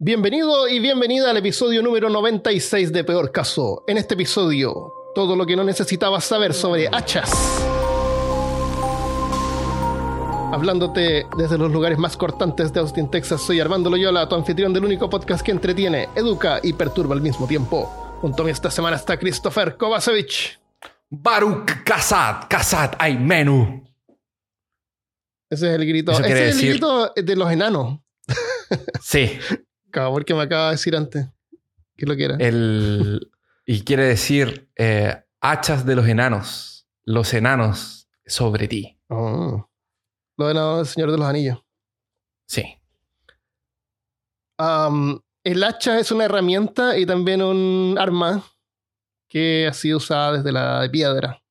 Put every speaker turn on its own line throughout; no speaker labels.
Bienvenido y bienvenida al episodio número 96 de Peor Caso. En este episodio, todo lo que no necesitabas saber sobre hachas. Hablándote desde los lugares más cortantes de Austin, Texas, soy Armando Loyola, tu anfitrión del único podcast que entretiene, educa y perturba al mismo tiempo. Junto a mí esta semana está Christopher Kovacevic.
Baruch Kasat, Kasat, hay menú.
Ese es el grito. Ese es el grito de los enanos.
Sí,
Cabrón, que me acaba de decir antes. Que lo que era.
el, y quiere decir eh, hachas de los enanos, los enanos sobre ti.
Oh. Lo enanos del Señor de los Anillos.
Sí.
El hacha es una herramienta y también un arma que ha sido usada desde la piedra.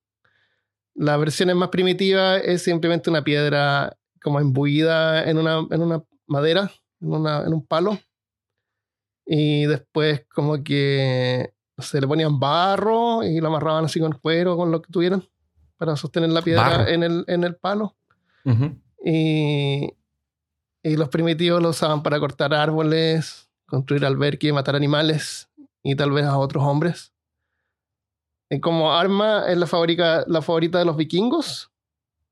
La versión más primitiva es simplemente una piedra como imbuida en una, en una madera, en, una- en un palo. Y después como que se le ponían barro y lo amarraban así con cuero, con lo que tuvieran, para sostener la piedra en el, en el palo. Y, y los primitivos lo usaban para cortar árboles, construir alberques, matar animales y tal vez a otros hombres. Y como arma es la, fabrica, la favorita de los vikingos.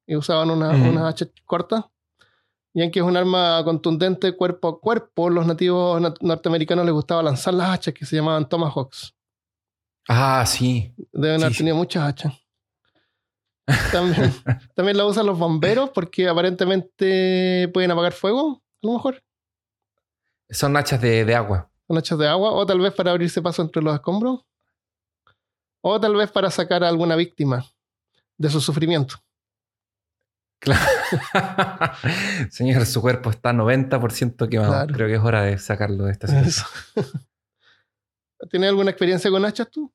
Y usaban una, unas hachas cortas. Y aunque es un arma contundente cuerpo a cuerpo, los nativos nat- norteamericanos les gustaba lanzar las hachas que se llamaban tomahawks.
Ah, sí.
Deben
Sí,
haber tenido muchas hachas. También, también la usan los bomberos porque aparentemente pueden apagar fuego, a lo mejor,
Son hachas de, de agua.
con hachas de agua, o tal vez para abrirse paso entre los escombros, o tal vez para sacar a alguna víctima de su sufrimiento.
Claro. Señor, su cuerpo está 90% quemado.
Claro.
Creo que es hora de sacarlo de esta situación.
¿Tienes alguna experiencia con hachas tú?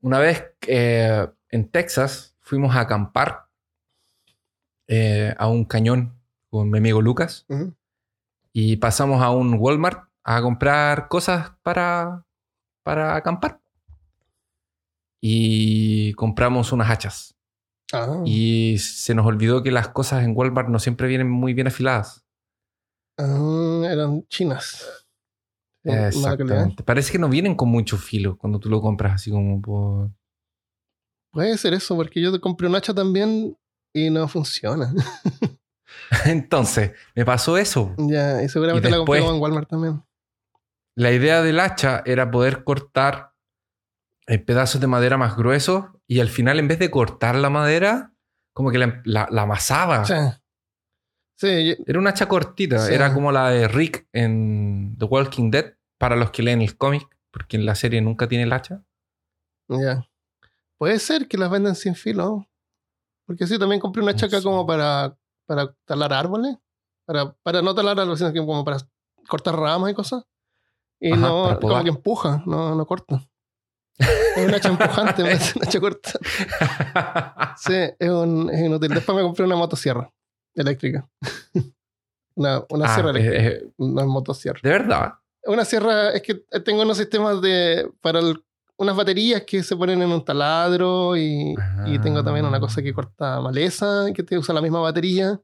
Una vez eh, en Texas fuimos a acampar eh, a un cañón con mi amigo Lucas y pasamos a un Walmart a comprar cosas para, para acampar. Y compramos unas hachas.
Ah,
Y se nos olvidó que las cosas en Walmart no siempre vienen muy bien afiladas.
ah, eran chinas.
Exactamente. Parece que no vienen con mucho filo cuando tú lo compras así como por...
Puede ser eso, porque yo te compré un hacha también y no funciona.
Entonces, me pasó eso.
ya, y seguramente
Y
la compré en Walmart también.
La idea del hacha era poder cortar eh, pedazos de madera más gruesos y al final en vez de cortar la madera, como que la, la- la amasaba.
Sí. Sí, yo-
Era una hacha cortita,
Sí.
era como la de Rick en The Walking Dead, para los que leen el cómic, porque en la serie nunca tiene el hacha.
ya. Puede ser que las venden sin filo. Porque sí, también compré una
No
chaca
sé.
como para, para talar árboles. Para, para no talar árboles, sino que como para cortar ramas y cosas. Y
Ajá,
no, como que empuja, no, no corta. Es una hacha empujante, en vez de una hacha corta. Sí, es, un, es inútil. Después me compré una motosierra eléctrica. Una, una
Ah,
sierra eléctrica. Una motosierra.
de verdad.
Una sierra, es que tengo unos sistemas de. para el- unas baterías que se ponen en un taladro y, y tengo también una cosa que corta maleza, que te usa la misma batería.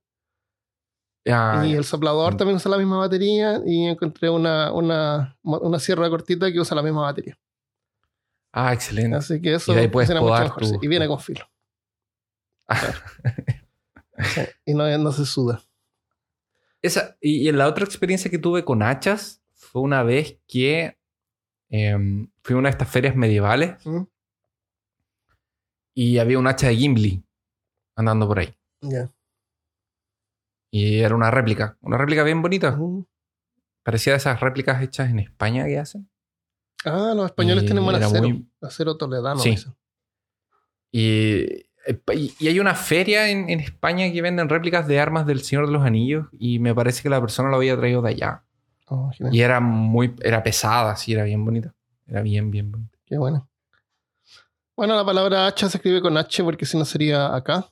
Ah,
y el soplador también usa la misma batería. Y encontré una, una, una sierra cortita que usa la misma batería.
Ah, excelente.
Así que eso
Y ahí puedes podar tu-
Y viene con filo. Sí, y no, no se suda.
Esa, y, y la otra experiencia que tuve con hachas fue una vez que em, fui a una de estas ferias medievales
¿Mm?
y había un hacha de Gimli andando por ahí. Y era una réplica, una réplica bien bonita. Parecía de esas réplicas hechas en España que hacen.
Ah, los españoles
Y
tienen buen acero.
muy-
Acero toledano.
Sí.
dicen.
Y, y- hay una feria en, en España que venden réplicas de armas del Señor de los Anillos y me parece que la persona lo había traído de allá.
Oh.
Y era muy, era pesada, sí, era bien bonita. Era bien, bien bonita.
Qué bueno. Bueno, la palabra hacha se escribe con H porque si no sería acá.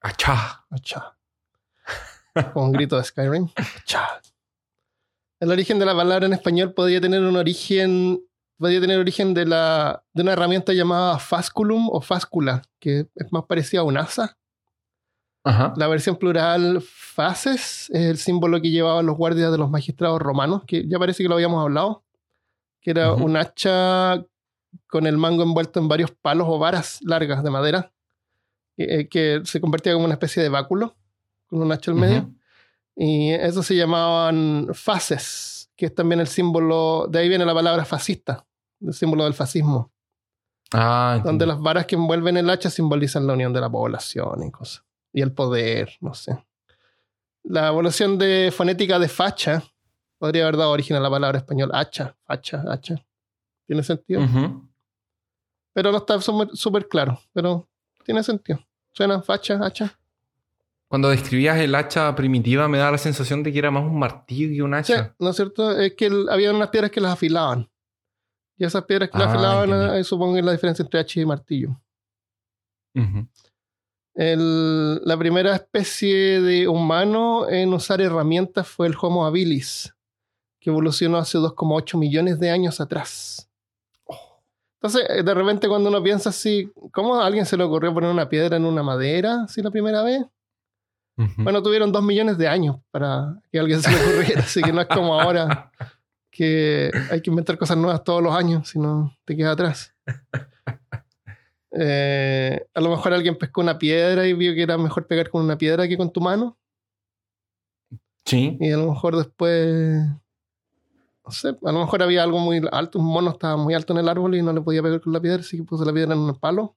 ¡Achá!
Hacha. Con un grito de Skyrim. Hacha. El origen de la palabra en español podría tener un origen. Podría tener origen de, la, de una herramienta llamada fasculum o fáscula, que es más parecida a un asa.
Ajá.
La versión plural fases es el símbolo que llevaban los guardias de los magistrados romanos, que ya parece que lo habíamos hablado, que era un hacha con el mango envuelto en varios palos o varas largas de madera, que, que se convertía como una especie de báculo, con un hacha al medio. Y eso se llamaban fases, que es también el símbolo, de ahí viene la palabra fascista, el símbolo del fascismo,
Ah,
donde las varas que envuelven el hacha simbolizan la unión de la población y cosas, y el poder, no sé. La evolución de fonética de facha podría haber dado origen a la palabra español hacha, facha, hacha. ¿Tiene sentido? Pero no está súper claro, pero tiene sentido. Suena facha, hacha.
Cuando describías el hacha primitiva me da la sensación de que era más un martillo que un
Sí,
hacha.
¿no es cierto? Es que el- había unas piedras que las afilaban. Y esas piedras que las
Ah,
afilaban, eh, supongo que es la diferencia entre hacha y martillo. El- la primera especie de humano en usar herramientas fue el Homo habilis, que evolucionó hace 2,8 millones de años atrás. Entonces, eh, de repente cuando uno piensa así, ¿cómo a alguien se le ocurrió poner una piedra en una madera así la primera vez? Bueno, tuvieron dos millones de años para que alguien se le ocurriera, así que no es como ahora que hay que inventar cosas nuevas todos los años, si no te quedas atrás. Eh, a lo mejor alguien pescó una piedra y vio que era mejor pegar con una piedra que con tu mano,
Sí.
y a lo mejor después, no sé, a lo mejor había algo muy alto, un mono estaba muy alto en el árbol y no le podía pegar con la piedra, así que puso la piedra en un palo,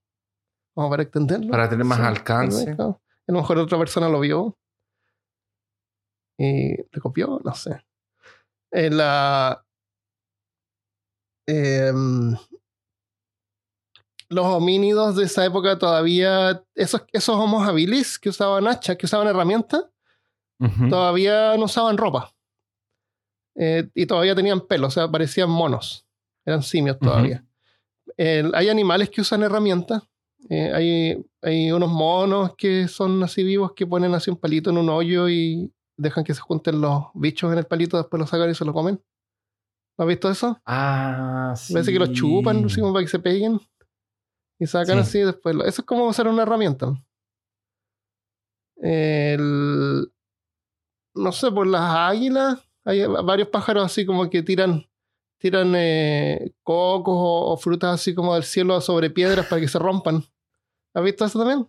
como para extenderlo.
Para tener más
Sí,
alcance.
claro. A lo mejor otra persona lo vio y le copió, no sé. En la, em, los homínidos de esa época todavía, esos, esos homos habilis que usaban hachas, que usaban herramientas, todavía no usaban ropa. Eh, y todavía tenían pelo, o sea, parecían monos. Eran simios todavía. Hay animales que usan herramientas. Eh, hay, hay unos monos que son así vivos que ponen así un palito en un hoyo y dejan que se junten los bichos en el palito, después lo sacan y se lo comen. ¿Lo has visto eso?
Ah, sí.
Parece que los chupan así como para que se peguen y sacan
Sí.
así y después. lo- Eso es como usar una herramienta. El, no sé, por las águilas, hay varios pájaros así como que tiran, tiran eh, cocos o, o frutas así como del cielo sobre piedras para que se rompan. ¿Has visto eso también?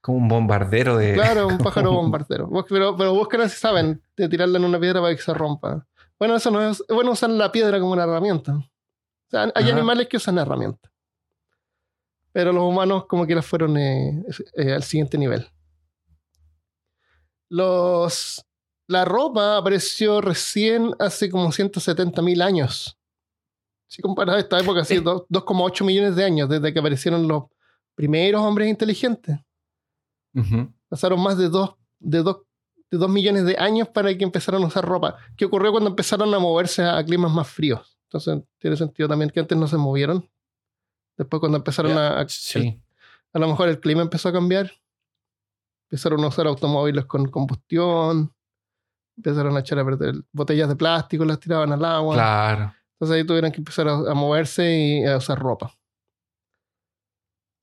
Como un bombardero de.
Claro, un pájaro bombardero. Pero, pero buscan si saben de tirarle en una piedra para que se rompa. Bueno, eso no es. bueno usar la piedra como una herramienta. O sea, hay
Ajá.
animales que usan herramientas. Pero los humanos como que las fueron eh, eh, al siguiente nivel. Los, la ropa apareció recién hace como 170 mil años. Si comparas esta época, así,
Eh.
dos- 2,8 millones de años desde que aparecieron los primeros hombres inteligentes. Pasaron más de dos, de, dos, de dos millones de años para que empezaran a usar ropa. ¿Qué ocurrió cuando empezaron a moverse a, climas más fríos? Entonces, tiene sentido también que antes no se movieron. Después, cuando empezaron a, a-
Sí.
a lo mejor el clima empezó a cambiar. Empezaron a usar automóviles con combustión. Empezaron a echar a perder botellas de plástico, las tiraban al agua.
Claro.
Entonces ahí tuvieron que empezar a, a moverse y a usar ropa.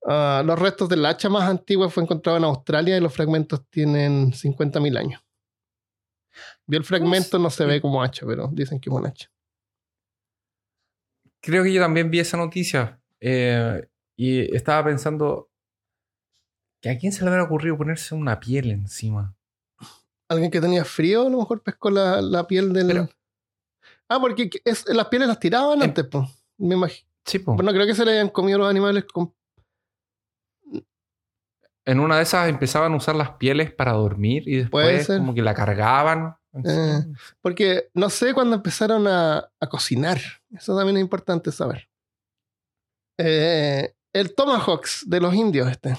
Ah, los restos del hacha más antigua fue encontrado en Australia y los fragmentos tienen 50.000 años. Vi el fragmento, no se ve como hacha, pero dicen que es un hacha.
Creo que yo también vi esa noticia. eh, y estaba pensando. ¿Que ¿A quién se le habrá ocurrido ponerse una piel encima?
Alguien que tenía frío a lo mejor pescó la, la piel del...
Pero-
ah, porque es- las pieles las tiraban
Eh,
antes, pues. Me imagino.
Sí.
Pero no creo que se le hayan comido los animales con...
En una de esas empezaban a usar las pieles para dormir y después como que la cargaban.
Eh. Porque no sé cuándo empezaron a, a cocinar. Eso también es importante saber. Eh, el tomahawks de los indios, este.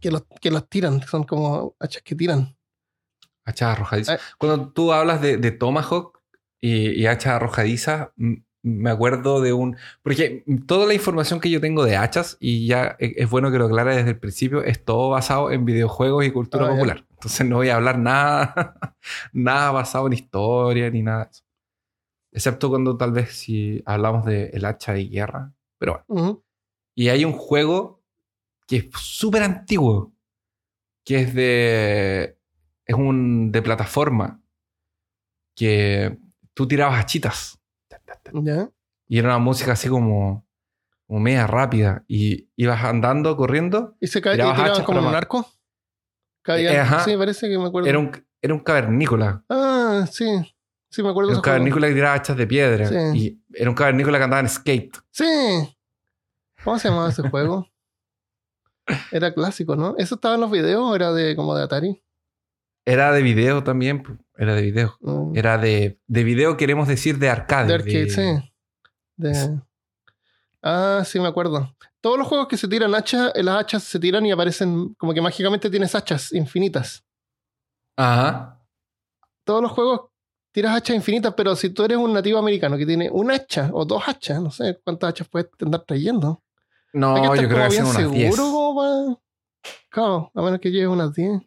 Que los, que los tiran, son como hachas que tiran.
Hachas arrojadizas.
Eh.
Cuando tú hablas de, de Tomahawk y, y hachas arrojadizas, me acuerdo de un... Porque toda la información que yo tengo de hachas, y ya e- es bueno que lo aclare desde el principio, es todo basado en videojuegos y cultura
Ah, ya.
popular. Entonces no voy a hablar nada, nada basado en historia ni nada. Excepto cuando tal vez si hablamos de el hacha de guerra. Pero bueno. Y hay un juego que es súper antiguo, que es de. Es un de plataforma. Que tú tirabas hachitas.
¿Ya?
Y era una música así como. Como media rápida. Y ibas andando, corriendo.
¿Y se cae, y
Tirabas
como en un arco? Caían-
Eh, ajá.
Sí, parece que me acuerdo.
Era un, era un cavernícola.
Ah, sí. Sí, me acuerdo
Era un cavernícola que tiraba hachas de piedra.
Sí.
Y era un cavernícola que andaba en skate.
Sí. ¿Cómo se llamaba ese juego? Era clásico, ¿no? ¿Eso estaba en los videos o era de como de Atari?
Era de video también. Era de video.
Mm.
Era de, de video, queremos decir, de arcade.
De arcade,
de-
sí. De... Ah, sí, me acuerdo. Todos los juegos que se tiran hachas, eh, las hachas se tiran y aparecen como que mágicamente tienes hachas infinitas.
Ajá.
Todos los juegos tiras hachas infinitas, pero si tú eres un nativo americano que tiene un hacha o dos hachas, no sé cuántas hachas puedes andar trayendo.
No, yo creo que son unas 10.
seguro como para... Claro, a menos que lleves unas 10.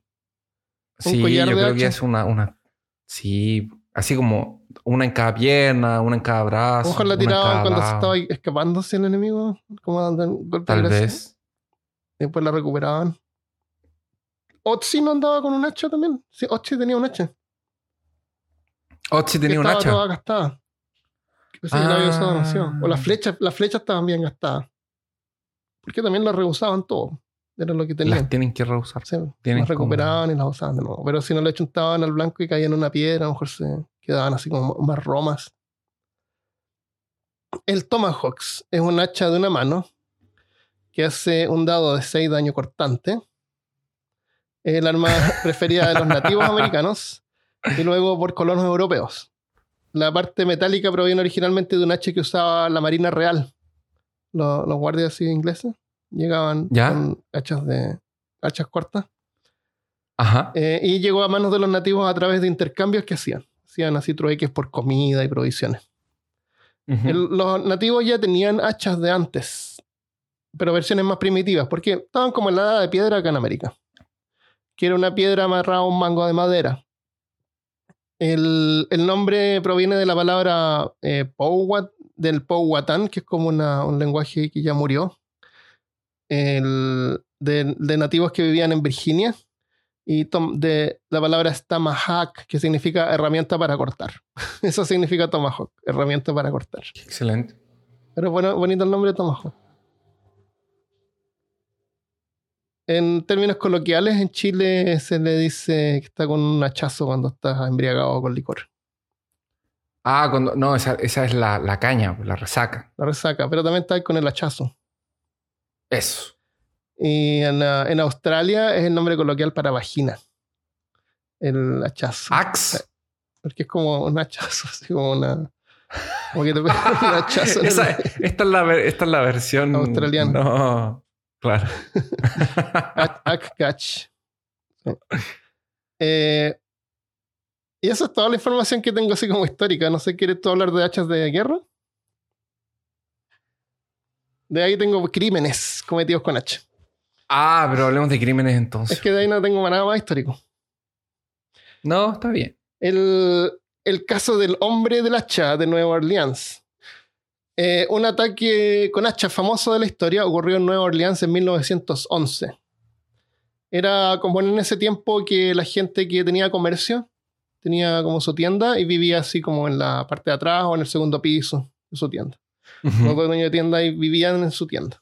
Sí,
collar
yo
de
creo que es una, una. Sí, así como una en cada pierna, una en cada brazo.
mejor la tiraban cuando se estaba escapándose el enemigo, como dando un golpe
Tal
de
vez.
Después la recuperaban. Otzi no andaba con un hacha también. Sí, Otzi tenía un hacha.
Otzi tenía un hacha.
toda gastada. Que la había usado
Ah.
demasiado. O las flechas, las flechas estaban bien gastadas. Porque también las reusaban todo. Era lo que tenían.
Las tienen que rehusar.
Sí,
tienen
las
como-
recuperaban y las usaban de nuevo. Pero si no le chuntaban al blanco y caían en una piedra, a lo mejor se quedaban así como más romas. El Tomahawks es un hacha de una mano que hace un dado de 6 daño cortante. Es el arma preferida de los nativos americanos y luego por colonos europeos. La parte metálica proviene originalmente de un hacha que usaba la Marina Real. Los, los guardias ingleses llegaban
¿Ya?
con hachas de hachas cortas.
Ajá.
Eh, y llegó a manos de los nativos a través de intercambios que hacían. Hacían así trueques por comida y provisiones. El- los nativos ya tenían hachas de antes, pero versiones más primitivas, porque estaban como en la edad de piedra acá en América. Que era una piedra amarrada a un mango de madera. El, el nombre proviene de la palabra eh, Powhat- del Powhatan, que es como una- un lenguaje que ya murió. El- de, de nativos que vivían en Virginia. Y tom- de la palabra es Tomahawk, que significa herramienta para cortar. Eso significa Tomahawk, herramienta para cortar.
Excelente.
Pero bueno, bonito el nombre de Tomahawk. En términos coloquiales, en Chile se le dice que está con un hachazo cuando estás embriagado con licor.
Ah, cuando. No, esa, esa es la, la caña, la resaca.
La resaca, pero también está con el hachazo.
Eso.
Y en, ah, en Australia es el nombre coloquial para vagina. El hachazo.
Axe.
Porque es como un hachazo, así como una. Como que te un hachazo. el-
esta, es la, esta es la versión.
Australiana.
No. Claro.
Sí. Eh, y esa es toda la información que tengo así como histórica. No sé, ¿quieres tú hablar de hachas de guerra? De ahí tengo crímenes cometidos con hacha.
ah, pero hablemos de crímenes entonces.
Es que de ahí no tengo nada más histórico.
No, está bien.
El, el caso del hombre del hacha de Nueva Orleans. Eh, un ataque con hacha famoso de la historia ocurrió en Nueva Orleans en 1911. Era como en ese tiempo que la gente que tenía comercio tenía como su tienda y vivía así como en la parte de atrás o en el segundo piso de su tienda.
Ujú.
Los dueños de tienda y vivían en su tienda.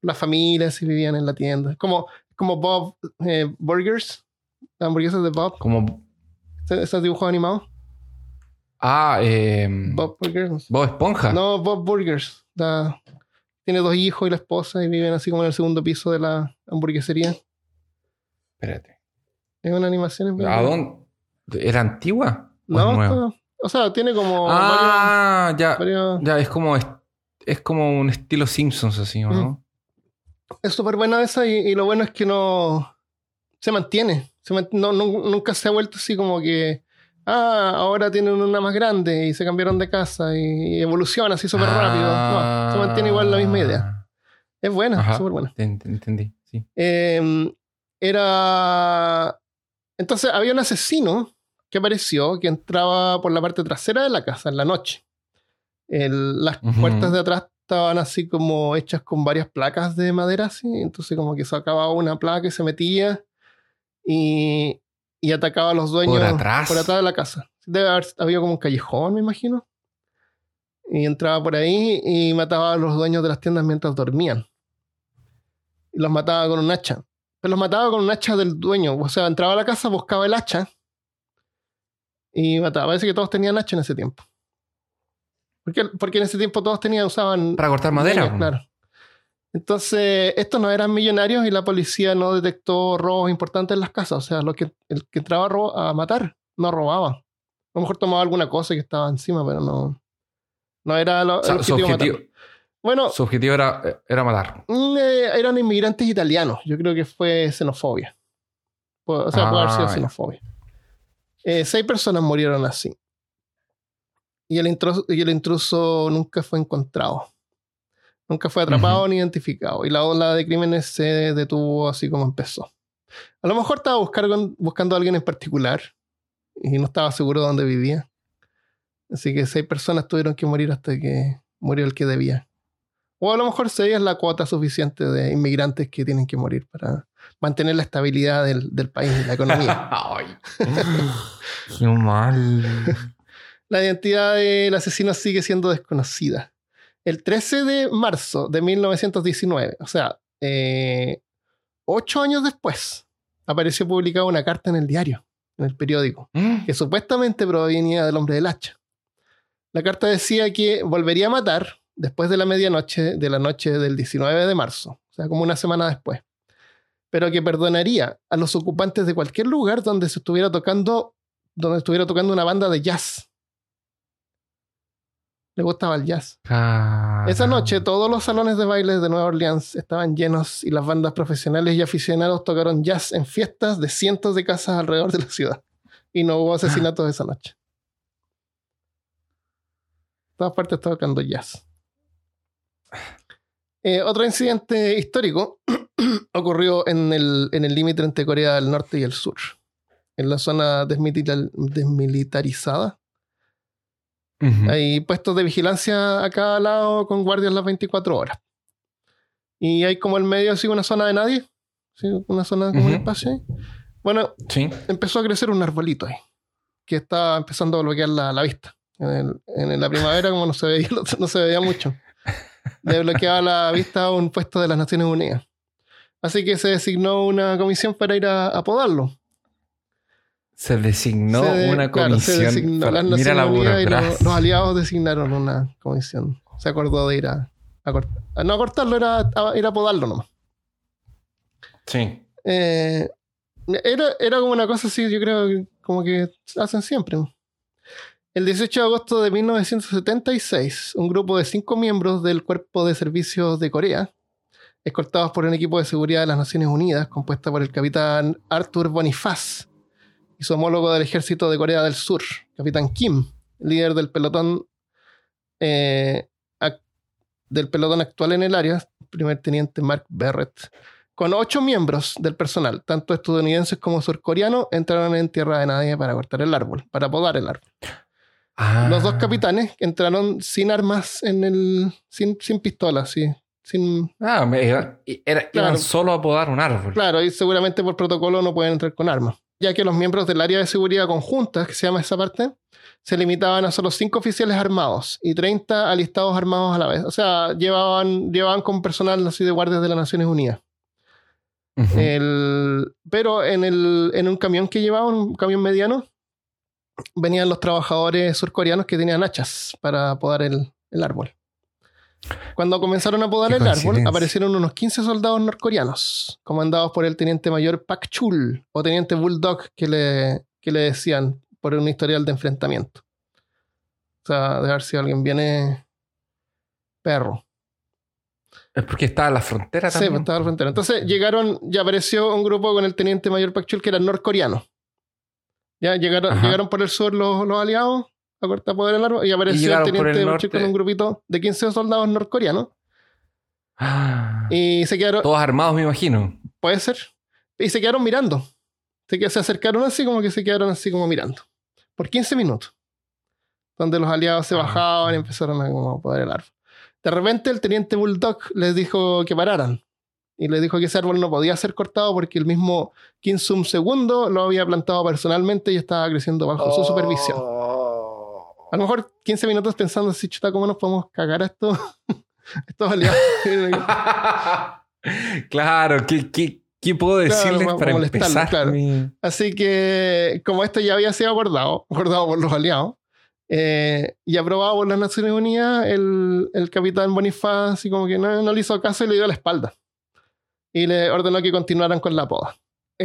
Las familias sí vivían en la tienda. Como, como Bob eh, Burgers, las hamburguesas de Bob,
Como.
esos dibujos animados.
Ah, eh,
Bob Burgers. no.
Bob Esponja.
No, Bob Burgers. La- tiene dos hijos y la esposa y viven así como en el segundo piso de la hamburguesería.
Espérate.
Es una animación.
¿A dónde? ¿Era antigua? ¿O
No, está- o sea, tiene como
ah, ya.
varios-
Ya, es como. Es, es como un estilo Simpsons, así, ¿o ¿no?
Es súper buena esa y, y lo bueno es que no se mantiene. Se mant- no- no- nunca se ha vuelto así como que, ah, ahora tienen una más grande y se cambiaron de casa y, evoluciona así súper rápido. No, se mantiene igual la misma idea. Es buena, súper buena.
Te ent- Entendí, sí.
Eh, era. Entonces había un asesino que apareció que entraba por la parte trasera de la casa en la noche. El- las puertas de atrás estaban así como hechas con varias placas de madera, así. Entonces, como que sacaba una placa y se metía y, y atacaba a los dueños
Por atrás.
por atrás de la casa. Debe haber había como un callejón, me imagino. Y entraba por ahí y mataba a los dueños de las tiendas mientras dormían. Y los mataba con un hacha. Pero los mataba con un hacha del dueño. O sea, entraba a la casa, buscaba el hacha y mataba. Parece que todos tenían hacha en ese tiempo. Porque, porque en ese tiempo todos tenían, usaban
Para cortar madera.
leña, claro. Entonces, estos no eran millonarios y la policía no detectó robos importantes en las casas. O sea, lo que, el que entraba a, a matar no robaba. A lo mejor tomaba alguna cosa que estaba encima, pero no, no era lo,
O sea,
el
su,
objetivo matar. Bueno,
su objetivo era, era matar.
mm, eh, eran inmigrantes italianos. Yo creo que fue xenofobia. O sea, puede haber sido
Ah,
xenofobia. Eh, seis personas murieron así. Y el, intruso, y el intruso nunca fue encontrado. Nunca fue atrapado ni identificado. Y la ola de crímenes se detuvo así como empezó. A lo mejor estaba buscando, buscando a alguien en particular y no estaba seguro de dónde vivía. Así que seis personas tuvieron que morir hasta que murió el que debía. O a lo mejor seis es la cuota suficiente de inmigrantes que tienen que morir para mantener la estabilidad del, del país y la economía.
Ay. Qué mal.
La identidad del asesino sigue siendo desconocida. El 13 de marzo de 1919, o sea, eh, ocho años después, apareció publicada una carta en el diario, en el periódico,
Mm.
que supuestamente provenía del hombre del hacha. La carta decía que volvería a matar después de la medianoche de la noche del 19 de marzo, o sea, como una semana después, pero que perdonaría a los ocupantes de cualquier lugar donde se estuviera tocando, donde estuviera tocando una banda de jazz. Le gustaba el jazz.
Ah.
Esa noche todos los salones de baile de Nueva Orleans estaban llenos y las bandas profesionales y aficionados tocaron jazz en fiestas de cientos de casas alrededor de la ciudad. Y no hubo asesinatos esa noche. Todas partes tocando jazz. Eh, otro incidente histórico ocurrió en el en el límite entre Corea del Norte y el Sur. En la zona desmilita- desmilitarizada hay puestos de vigilancia a cada lado con guardias las 24 horas. Y hay como el medio así una zona de nadie. ¿sí? Una zona como un espacio. ahí. Bueno,
Sí.
empezó a crecer un arbolito ahí. Que estaba empezando a bloquear la, la vista. En, el- en la primavera, como no se veía, no se veía mucho. Le bloqueaba la vista a un puesto de las Naciones Unidas. Así que se designó una comisión para ir a, a podarlo.
Se designó
Se de-
una
claro, se
comisión.
designó.
para-
Las
mira la
y los, aliados designaron una comisión. Se acordó de ir a, no a cortarlo, era a, ir a podarlo nomás.
Sí.
Eh, era, era como una cosa así, yo creo como que hacen siempre. El 18 de agosto de 1976, un grupo de cinco miembros del Cuerpo de Servicios de Corea, escoltados por un equipo de seguridad de las Naciones Unidas, compuesta por el capitán Arthur Bonifaz y su homólogo del ejército de Corea del Sur, capitán Kim, líder del pelotón eh, del pelotón actual en el área, primer teniente Mark Barrett, con ocho miembros del personal, tanto estadounidenses como surcoreanos, entraron en tierra de nadie para cortar el árbol, para podar el árbol.
Ah.
Los dos capitanes entraron sin armas en el. sin, sin pistolas, sí. Sin,
Ah, me- era, era-
Claro.
iban solo a podar un árbol.
claro, y seguramente por protocolo no pueden entrar con armas. Ya que los miembros del área de seguridad conjunta, que se llama esa parte, se limitaban a solo cinco oficiales armados y 30 alistados armados a la vez. O sea, llevaban, llevaban con personal así de guardias de las Naciones Unidas. El- pero en, el, en un camión que llevaban, un camión mediano, venían los trabajadores surcoreanos que tenían hachas para podar el, el árbol. Cuando comenzaron a podar el árbol, aparecieron unos 15 soldados norcoreanos, comandados por el teniente mayor Pak Chul o teniente Bulldog, que le, que le decían por un historial de enfrentamiento. O sea, de ver si alguien viene perro.
Es porque estaba en la frontera
Sí,
también.
estaba al frente. Entonces llegaron, ya apareció un grupo con el teniente mayor Pak Chul que era norcoreano. Ya llegaron,
Ajá.
llegaron por el sur los, los aliados a cortar poder el árbol y apareció el teniente
el
Chul con un grupito de 15 soldados norcoreanos
Ah.
y se quedaron,
Todos armados, me imagino.
puede ser, y se quedaron mirando. Se, se acercaron así como que se quedaron así como mirando. Por 15 minutos. Donde los aliados se
Ah.
bajaban y empezaron a como, poder el árbol. De repente el teniente Bulldog les dijo que pararan. y le dijo que ese árbol no podía ser cortado porque el mismo Kim Sum II lo había plantado personalmente y estaba creciendo bajo su supervisión. A lo mejor 15 minutos pensando así, chuta, ¿cómo nos podemos cagar a esto? Estos aliados.
claro, ¿qué, qué, qué puedo decirles
para
empezar?
claro. Así que, como esto ya había sido acordado, acordado por los aliados, eh, y aprobado por las Naciones Unidas, el, el capitán Bonifaz, así como que no, no le hizo caso y le dio la espalda. Y le ordenó que continuaran con la poda.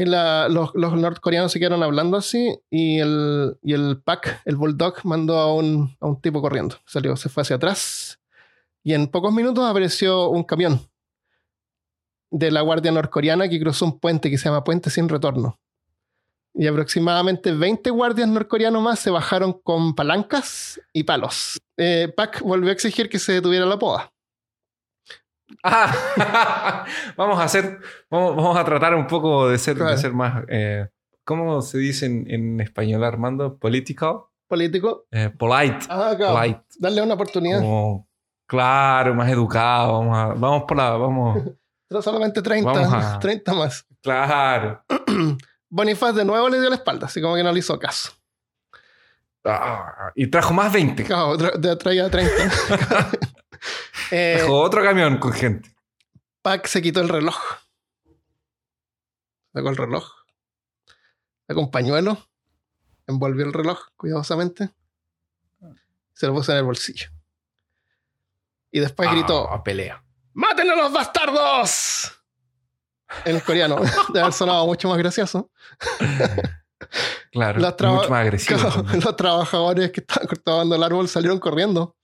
Los, norcoreanos se quedaron hablando así, y el, y el Bulldog, mandó a un, tipo corriendo. Salió, se fue hacia atrás, y en pocos minutos apareció un camión de la Guardia Norcoreana que cruzó un puente que se llama Puente Sin Retorno. Y aproximadamente 20 guardias norcoreanos más se bajaron con palancas y palos. Eh, volvió a exigir que se detuviera la poda.
Ah, vamos a hacer, vamos, vamos a tratar un poco de ser,
Claro.
de ser más, eh, ¿cómo se dice en, en español, Armando? Political,
Político.
Eh, polite,
Ah, claro.
polite,
Darle una oportunidad.
como, claro, más educado, vamos, a- vamos por la, vamos,
Pero solamente 30,
Vamos a-
30 más.
claro.
Bonifaz de nuevo le dio la espalda, así como que no le hizo caso.
Ah, y trajo más 20.
Claro, tra- tra- traía 30. Eh,
Trajo otro camión con gente.
Pac se quitó el reloj. Sacó el reloj. Sacó un pañuelo. Envolvió el reloj cuidadosamente. Se lo puso en el bolsillo. Y después gritó:
Ah, pelea.
¡Maten a los bastardos! En coreano. De haber sonado mucho más gracioso.
Claro,
Los
mucho más agresivo.
los trabajadores que estaban cortando el árbol salieron corriendo.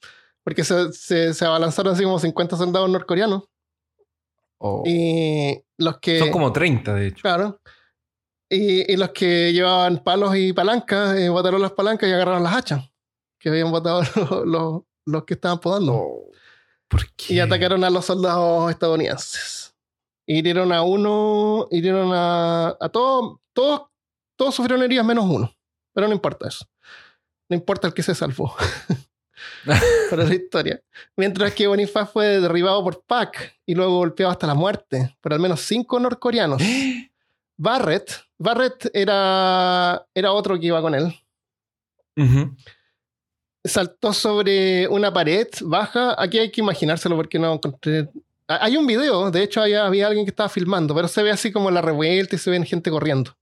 Porque se, se, se abalanzaron así como 50 soldados norcoreanos.
Oh.
Y los que.
Son como 30, de hecho.
Claro. Y, y los que llevaban palos y palancas, eh, botaron las palancas y agarraron las hachas que habían botado los, los- los que estaban podando.
¿Por qué?
Y atacaron a los soldados estadounidenses. Hirieron a uno, hirieron a, a todos, todos, todos sufrieron heridas menos uno. Pero no importa eso. No importa el que se salvó. Para la historia. Mientras que Bonifaz fue derribado por Pac y luego golpeado hasta la muerte por al menos cinco norcoreanos. Barrett, Barrett era, era otro que iba con él. Saltó sobre una pared baja. Aquí hay que imaginárselo porque no encontré. Hay un video, de hecho había, había alguien que estaba filmando, pero se ve así como la revuelta y se ven gente corriendo.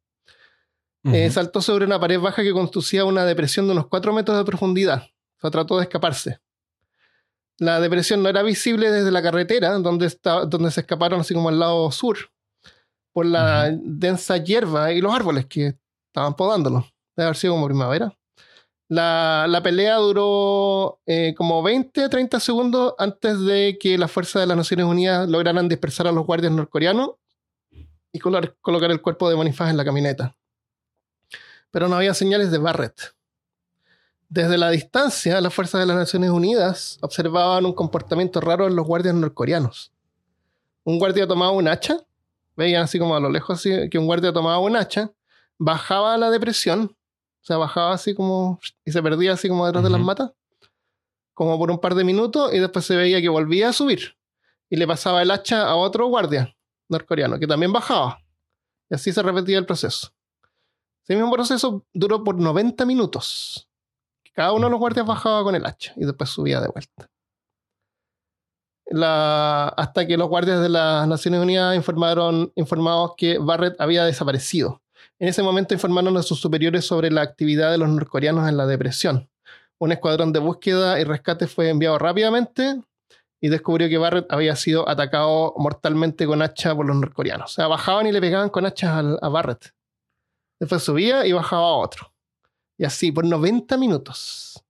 Eh, saltó sobre una pared baja que conducía a una depresión de unos 4 metros de profundidad. O sea, trató de escaparse. La depresión no era visible desde la carretera, donde, está, donde se escaparon así como al lado sur, por la densa hierba y los árboles que estaban podándolo. Debe haber sido como primavera. La, la pelea duró eh, como 20 30 segundos antes de que las fuerzas de las Naciones Unidas lograran dispersar a los guardias norcoreanos y colo- colocar el cuerpo de Bonifaz en la camioneta pero no había señales de Barrett. Desde la distancia, las fuerzas de las Naciones Unidas observaban un comportamiento raro en los guardias norcoreanos. Un guardia tomaba un hacha, veían así como a lo lejos así, que un guardia tomaba un hacha, bajaba a la depresión, o sea, bajaba así como y se perdía así como detrás de las matas, como por un par de minutos, y después se veía que volvía a subir y le pasaba el hacha a otro guardia norcoreano que también bajaba. Y así se repetía el proceso. Ese mismo proceso duró por 90 minutos. Cada uno de los guardias bajaba con el hacha y después subía de vuelta. La- hasta que los guardias de las Naciones Unidas informaron informados que Barrett había desaparecido. En ese momento informaron a sus superiores sobre la actividad de los norcoreanos en la depresión. Un escuadrón de búsqueda y rescate fue enviado rápidamente y descubrió que Barrett había sido atacado mortalmente con hacha por los norcoreanos. O sea, bajaban y le pegaban con hachas al- a Barrett. Después subía y bajaba a otro. Y así, por 90 minutos.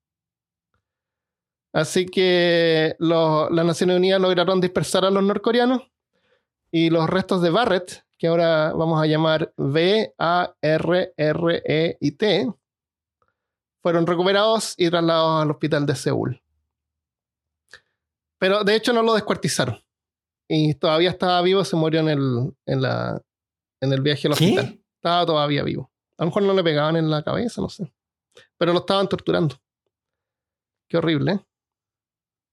Así que lo- las Naciones Unidas lograron dispersar a los norcoreanos y los restos de Barrett, que ahora vamos a llamar B-A-R-R-E-I-T, fueron recuperados y trasladados al hospital de Seúl. Pero de hecho no lo descuartizaron. Y todavía estaba vivo, se murió en el, en la, en el viaje al
¿Qué?
hospital. Estaba todavía vivo. A lo mejor no le pegaban en la cabeza, no sé. Pero lo estaban torturando. Qué horrible, ¿eh?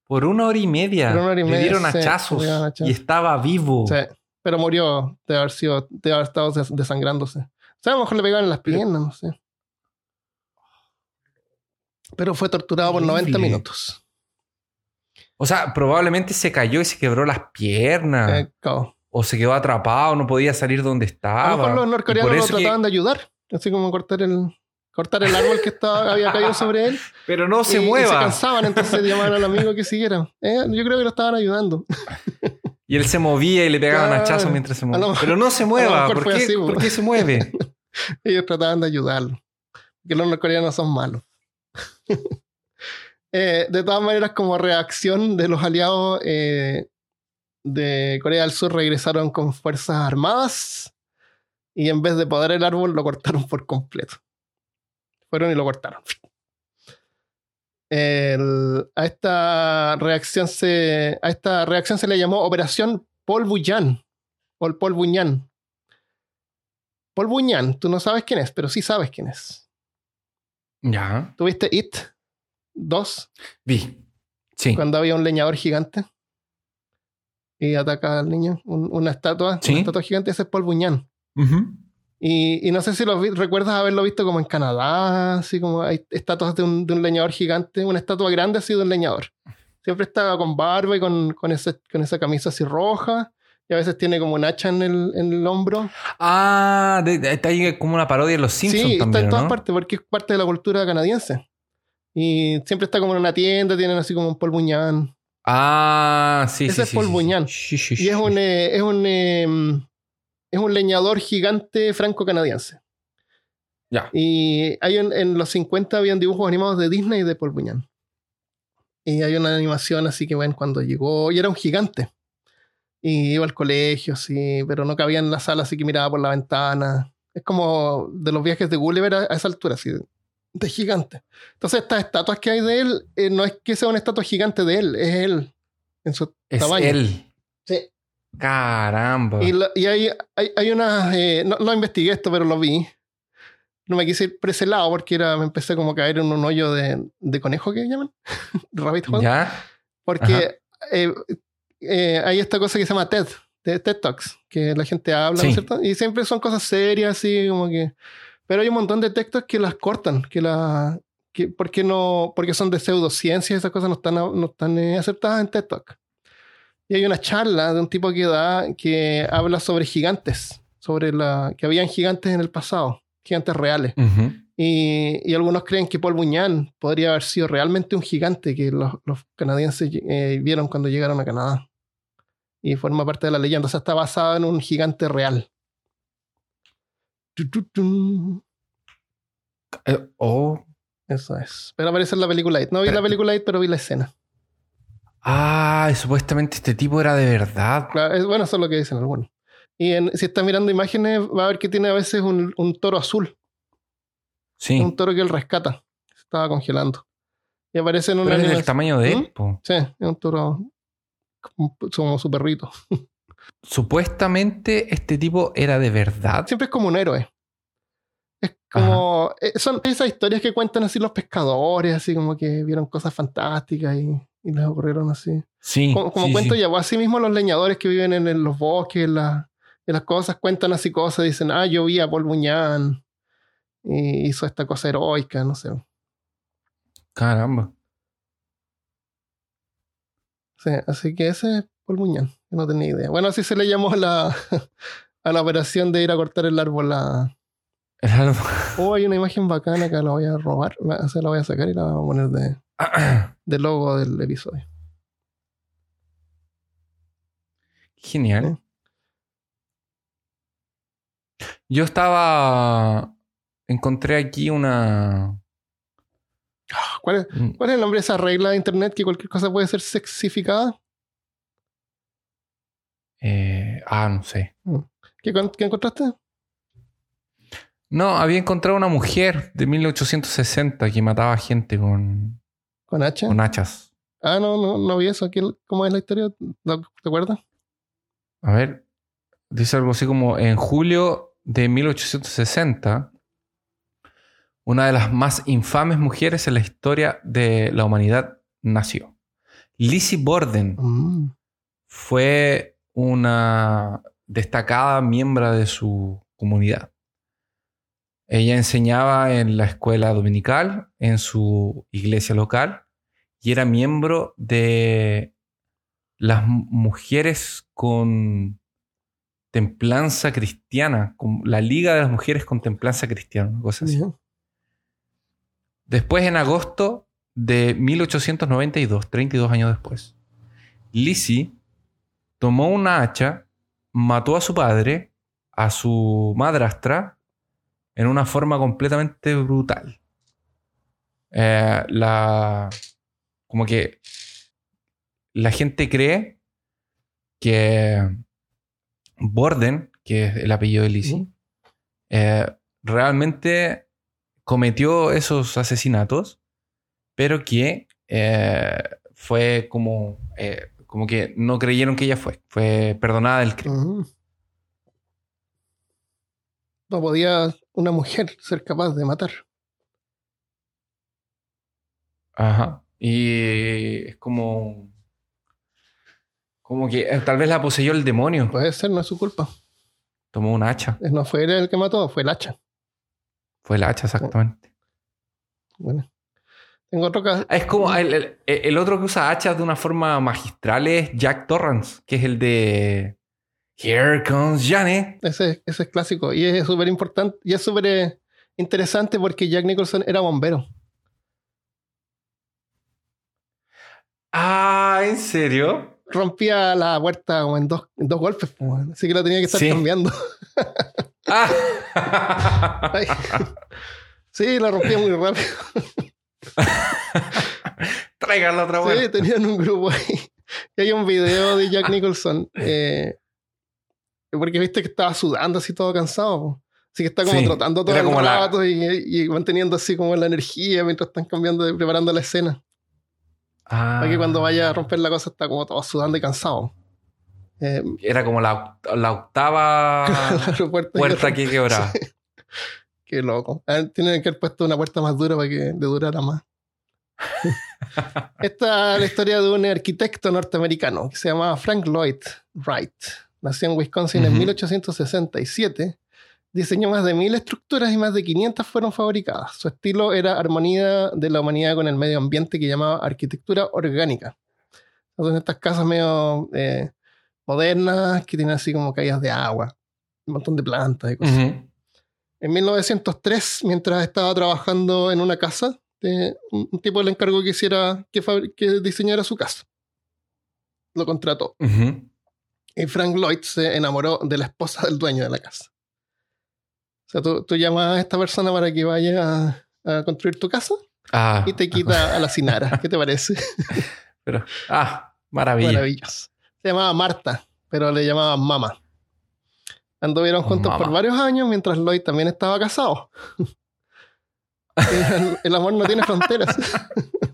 Por una hora y media.
Por una hora y
Le
media,
dieron
sí,
hachazos
le
y estaba vivo.
Sí. Pero murió de haber sido, de haber estado des- desangrándose. O sea, a lo mejor le pegaban en las piernas, no sé. Pero fue torturado por 90
Horrible.
minutos.
O sea, probablemente se cayó y se quebró las piernas.
Eh.
O se quedó atrapado, no podía salir donde estaba.
A lo mejor los norcoreanos lo
que-
trataban de ayudar. Así como cortar el, cortar el árbol que estaba, había caído sobre él.
Pero no se
y- y se
mueva.
cansaban, entonces llamaban al amigo que siguiera. Eh, yo creo que lo estaban ayudando.
Y él se movía y le pegaban
Claro.
hachazos mientras se
lo
movía. Pero no se mueva. ¿Por
fue
qué,
así,
¿Por
po.
qué se mueve?
Ellos trataban de ayudarlo. Que los norcoreanos son malos. Eh, de todas maneras, como reacción de los aliados eh, de Corea del Sur, regresaron con fuerzas armadas y en vez de podar el árbol, lo cortaron por completo. Fueron y lo cortaron. El- a esta reacción se a esta reacción se le llamó Operación Paul Buyan o el Paul Buñán. Paul Buñán, tú no sabes quién es, pero sí sabes quién es.
Ya.
¿Tuviste It 2
Vi. Sí.
cuando había un leñador gigante? Y ataca al niño, un- una estatua,
Sí.
una estatua gigante, ese es Paul Buñán.
Ujú.
Y, y no sé si lo vi- recuerdas haberlo visto como en Canadá, así como hay estatuas de un, de un leñador gigante, una estatua grande así de un leñador. Siempre estaba con barba y con, con, ese- con esa camisa así roja, y a veces tiene como un hacha en el, en el hombro.
Ah, de- de- está ahí como una parodia de los Simpsons
sí, está en todas
¿no?
partes porque es parte de la cultura canadiense. Y siempre está como en una tienda, tienen así como un Paul Buñán.
Ah, sí,
Ese
sí.
es
sí,
Paul
sí,
Buñán.
sí.
Y es un, eh, es un, eh, es un leñador gigante franco-canadiense.
Ya.
Y hay un- en los 50 habían dibujos animados de Disney y de Paul Bunyan. Y hay una animación así que, bueno, cuando llegó, y era un gigante. Y iba al colegio, sí, pero no cabía en la sala, así que miraba por la ventana. Es como de los viajes de Gulliver a, a esa altura, así, de, gigante. Entonces, estas estatuas que hay de él, eh, no es que sea una estatua gigante de él, es él, en su
Es
tamaño.
él.
Sí.
Caramba.
Y, la- y hay, hay, hay unas. eh, no, no investigué esto, pero lo vi. No me quise ir por ese lado porque era, me empecé como a caer en un hoyo de, de conejo que llaman. Rabbit hole.
¿Ya?
Porque eh, eh, hay esta cosa que se llama TED, de TED Talks, que la gente habla, ¿no es cierto? Y siempre son cosas serias, así como que. Pero hay un montón de textos que las cortan, que la. Que, porque no porque son de pseudociencia esas cosas no están, no están eh, aceptadas en TED Talk. Y hay una charla de un tipo que da que habla sobre gigantes, sobre la que habían gigantes en el pasado, gigantes reales. Y, y algunos creen que Paul Bunyan podría haber sido realmente un gigante que los, los canadienses eh, vieron cuando llegaron a Canadá. Y forma parte de la leyenda. O sea, está basada en un gigante real.
Eh, oh.
Eso es. Pero aparece en la película It. No vi la película It, pero vi la escena.
Ah, supuestamente este tipo era de verdad.
Claro, es- bueno, eso es lo que dicen algunos. Y en- si estás mirando imágenes, va a ver que tiene a veces un, un toro azul.
Sí.
Un toro que él rescata. Se estaba congelando. Y aparece en una
Pero es del tamaño de
¿Mm?
él. po.
Sí, es un toro como, como su perrito.
Supuestamente este tipo era de verdad.
Siempre es como un héroe. Es como. eh, son esas historias que cuentan así los pescadores, así como que vieron cosas fantásticas y, y les ocurrieron así.
Sí.
Como, como
sí,
cuento
sí.
ya, así mismo los leñadores que viven en, en los bosques, en, la- en las cosas, cuentan así cosas, dicen, ah, yo vi a Paul Buñán y hizo esta cosa heroica, no sé.
Caramba.
Sí, así que ese es Paul Buñán, no tenía idea. Bueno, así se le llamó a la, a la operación de ir a cortar el árbol a,
Era algo-
Oh, hay una imagen bacana que la voy a robar. O sea, la voy a sacar y la voy a poner de, de logo del episodio.
Genial. Yo estaba. Encontré aquí una.
¿Cuál es, ¿Cuál es el nombre de esa regla de internet que cualquier cosa puede ser sexificada?
eh, ah, no sé.
¿Qué, con- qué encontraste?
No, había encontrado una mujer de 1860 que mataba gente con,
¿Con H?
con hachas.
Ah, no, no, no vi eso. ¿Qué- ¿Cómo es la historia? ¿No- ¿Te acuerdas?
A ver, dice algo así como en julio de 1860, una de las más infames mujeres en la historia de la humanidad nació. Lizzie Borden
Mm.
fue una destacada miembro de su comunidad. Ella enseñaba en la escuela dominical, en su iglesia local, y era miembro de las mujeres con templanza cristiana, la Liga de las Mujeres con Templanza Cristiana, cosas así. Después, en agosto de 1892, 32 años después, Lizzie tomó una hacha, mató a su padre, a su madrastra, en una forma completamente brutal. Eh, la, como que la gente cree que Borden, que es el apellido de Lizzie, eh, realmente cometió esos asesinatos, pero que eh, fue como, eh, como que no creyeron que ella fue, fue perdonada del crimen.
No podía una mujer ser capaz de matar.
Ajá. Y es como como que eh, tal vez la poseyó el demonio.
Puede ser, no es su culpa.
Tomó un hacha.
No fue él el que mató, fue el hacha.
Fue el hacha, exactamente.
Bueno. Tengo otro caso.
Es como el, otro que usa hachas de una forma magistral es Jack Torrance, que es el de Here Comes Johnny.
Ese, ese es clásico y es súper importante y es súper eh, interesante porque Jack Nicholson era bombero.
Ah, ¿en serio?
rompía la puerta como en dos, dos golpes, así que lo tenía que estar cambiando. Ah. sí, la rompía muy rápido.
Traigan la otra vuelta.
Sí, tenían un grupo ahí. Y hay un video de Jack Nicholson. Eh, porque viste que estaba sudando así todo cansado. Así que está como trotando todo el rato y, y, manteniendo así como la energía mientras están cambiando, preparando la escena. Para que cuando vaya a romper la cosa está como todo sudando y cansado.
Eh, Era como la, octava puerta, que quebraba.
Qué loco. Tienen que haber puesto una puerta más dura para que le durara más. Esta es la historia de un arquitecto norteamericano que se llamaba Frank Lloyd Wright. Nació en Wisconsin en 1867 Diseñó más de mil estructuras y más de 500 fueron fabricadas. Su estilo era armonía de la humanidad con el medio ambiente que llamaba arquitectura orgánica. Son estas casas medio eh, modernas que tienen así como caídas de agua, un montón de plantas y cosas. En 1903, mientras estaba trabajando en una casa, un tipo le encargó que hiciera, que, que diseñara su casa. Lo contrató. Y Frank Lloyd se enamoró de la esposa del dueño de la casa. O sea, tú, llamas a esta persona para que vaya a, construir tu casa ah. y te quita a la Sinara. ¿Qué te parece?
Pero, ah, maravilla.
Maravilloso. Se llamaba Marta, pero le llamaban Mama. Anduvieron juntos por varios años mientras Lloyd también estaba casado. el, amor no tiene fronteras.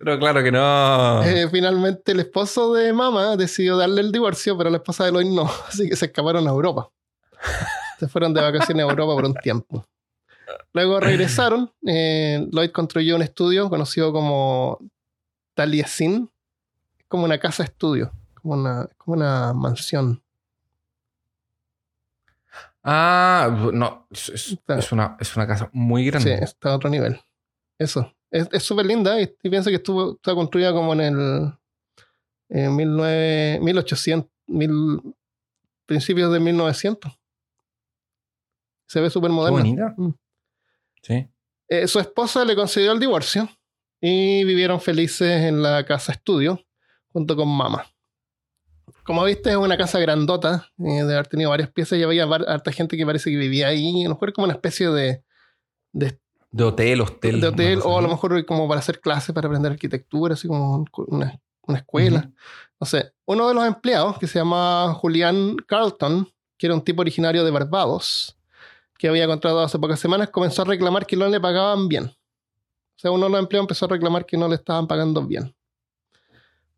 Pero claro que no.
Eh, finalmente el esposo de Mama decidió darle el divorcio, pero la esposa de Lloyd no. Así que se escaparon a Europa. Se fueron de vacaciones a Europa por un tiempo. Luego regresaron. Eh, Lloyd construyó un estudio conocido como Taliesin. Es como una casa estudio, como una, como una mansión.
Ah, no, es, una, es una casa muy grande.
Sí, está a otro nivel. Eso. Es súper linda y, pienso que estuvo, está construida como en el en 1800, mil, principios de 1900. Se ve súper moderna.
Mm. Sí.
Eh, su esposa le concedió el divorcio y vivieron felices en la casa estudio junto con mamá. Como viste, es una casa grandota, eh, de haber tenido varias piezas y había harta gente que parece que vivía ahí. A lo mejor como una especie de.
De, hotel, hostel.
De hotel, o a lo mejor como para hacer clases, para aprender arquitectura, así como una, escuela. No sé. Uno de los empleados, que se llama Julián Carlton, que era un tipo originario de Barbados, que había contratado hace pocas semanas, comenzó a reclamar que no le pagaban bien. O sea, uno de los empleados empezó a reclamar que no le estaban pagando bien.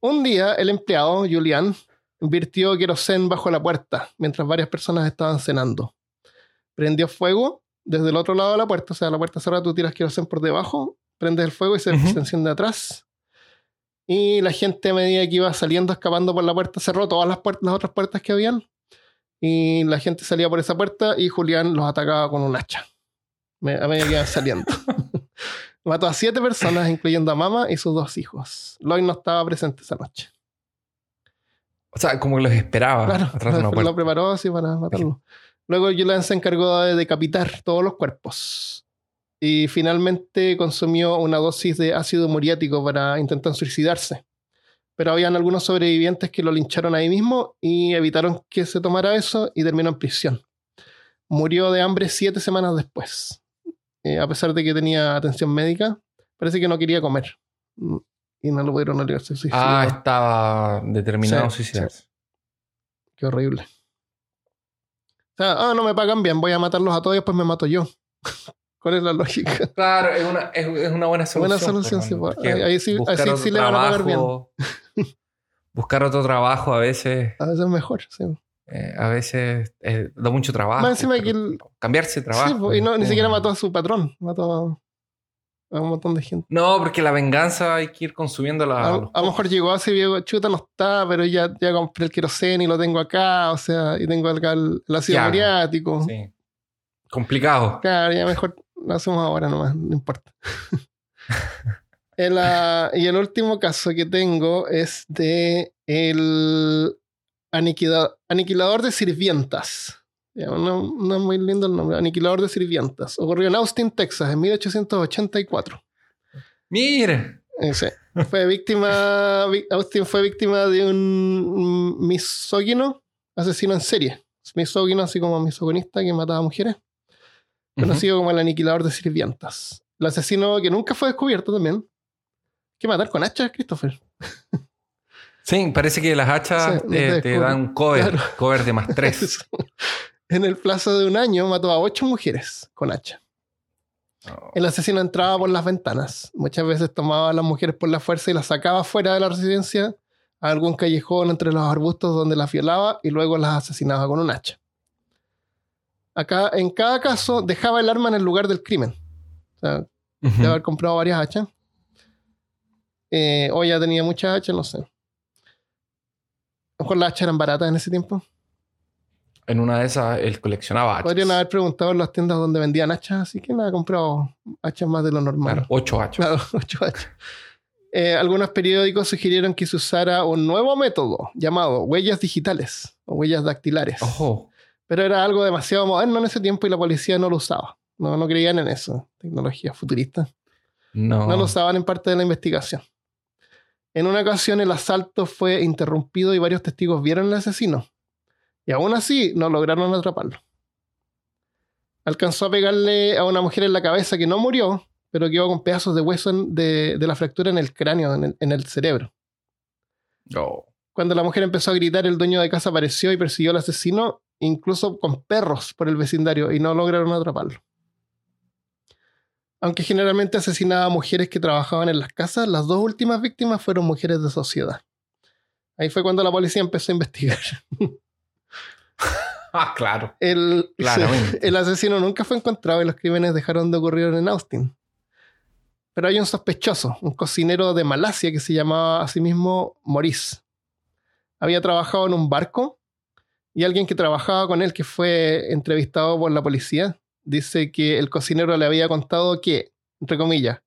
Un día, el empleado, Julián, invirtió querosén bajo la puerta mientras varias personas estaban cenando. Prendió fuego desde el otro lado de la puerta, o sea, la puerta cerrada, tú tiras querosén por debajo, prendes el fuego y se, enciende atrás. Y la gente a medida que iba saliendo, escapando por la puerta, cerró todas las, las otras puertas que habían Y la gente salía por esa puerta y Julián los atacaba con un hacha. A medida que iban saliendo. Mató a siete personas, incluyendo a mamá y sus dos hijos. Lloyd no estaba presente esa noche.
O sea, como los esperaba
Claro,
atrás de una
lo,
puerta.
lo preparó así para matarlo. Luego Julian se encargó de decapitar todos los cuerpos. Y finalmente consumió una dosis de ácido muriático para intentar suicidarse. Pero habían algunos sobrevivientes que lo lincharon ahí mismo y evitaron que se tomara eso y terminó en prisión. Murió de hambre siete semanas después. Eh, a pesar de que tenía atención médica, parece que no quería comer. Mm, Y no lo pudieron obligar, se suicidó.
Ah, estaba determinado
Sí,
a suicidarse.
Qué horrible. Sea, ah, no me pagan bien, voy a matarlos a todos y después me mato yo. ¿Cuál es la lógica?
Claro, es una, es, es una buena solución.
Buena solución,
pues,
sí, pues. Ahí sí- así le van a pagar bien.
trabajo- buscar otro trabajo a veces,
A veces es mejor, sí.
eh, a veces eh, da mucho trabajo.
Más encima que el-
Cambiarse de trabajo.
Sí, pues, y no, ni siquiera mató a su patrón, mató a, un montón de gente.
No, porque la venganza hay que ir consumiéndola.
A, a lo mejor llegó así y vio, chuta, no está, pero ya, ya compré el queroseno y lo tengo acá, o sea, y tengo acá el, el ácido
Ya.
muriático.
Sí. Complicado.
Claro, ya mejor lo hacemos ahora nomás, no importa. El, y el último caso que tengo es de el aniquila- aniquilador de sirvientas. Ya, no, no es muy lindo el nombre. Aniquilador de sirvientas. Ocurrió en Austin, Texas, en 1884.
Mire.
Eh, sí. Fue víctima, Austin fue víctima de un misógino asesino en serie. Misógino, así como misogonista que mataba mujeres conocido como el aniquilador de sirvientas. El asesino que nunca fue descubierto también. ¿Qué matar con hachas, Christopher?
Sí, parece que las hachas
Sí, no
eh,
te
dan cover,
Claro.
cover de más tres.
En el plazo de un año mató a ocho mujeres con hacha. El asesino entraba por las ventanas. Muchas veces tomaba a las mujeres por la fuerza y las sacaba fuera de la residencia a algún callejón entre los arbustos donde las violaba y luego las asesinaba con un hacha. Acá, en cada caso, dejaba el arma en el lugar del crimen. O sea, de haber comprado varias hachas. Eh, o ya tenía muchas hachas, no sé. A lo mejor las hachas eran baratas en ese tiempo.
En una de esas, él coleccionaba hachas.
Podrían haber preguntado en las tiendas donde vendían hachas, así que nada, ha comprado hachas más de lo normal.
Claro, ocho hachas.
Claro, ocho hachas. Eh, algunos periódicos sugirieron que se usara un nuevo método llamado huellas digitales o huellas dactilares.
Ojo.
Pero era algo demasiado moderno en ese tiempo y la policía no lo usaba. No, no creían en eso, tecnología futurista.
No.
no lo usaban en parte de la investigación. En una ocasión el asalto fue interrumpido y varios testigos vieron al asesino. Y aún así no lograron atraparlo. Alcanzó a pegarle a una mujer en la cabeza que no murió, pero quedó con pedazos de hueso en- de, de la fractura en el cráneo, en el, en el cerebro.
Oh.
Cuando la mujer empezó a gritar, el dueño de casa apareció y persiguió al asesino, incluso con perros por el vecindario, y no lograron atraparlo. Aunque generalmente asesinaba a mujeres que trabajaban en las casas, las dos últimas víctimas fueron mujeres de sociedad. Ahí fue cuando la policía empezó a investigar.
Ah, claro.
El, asesino nunca fue encontrado y los crímenes dejaron de ocurrir en Austin. Pero hay un sospechoso, un cocinero de Malasia que se llamaba a sí mismo Maurice. Había trabajado en un barco y alguien que trabajaba con él, que fue entrevistado por la policía, dice que el cocinero le había contado que, entre comillas,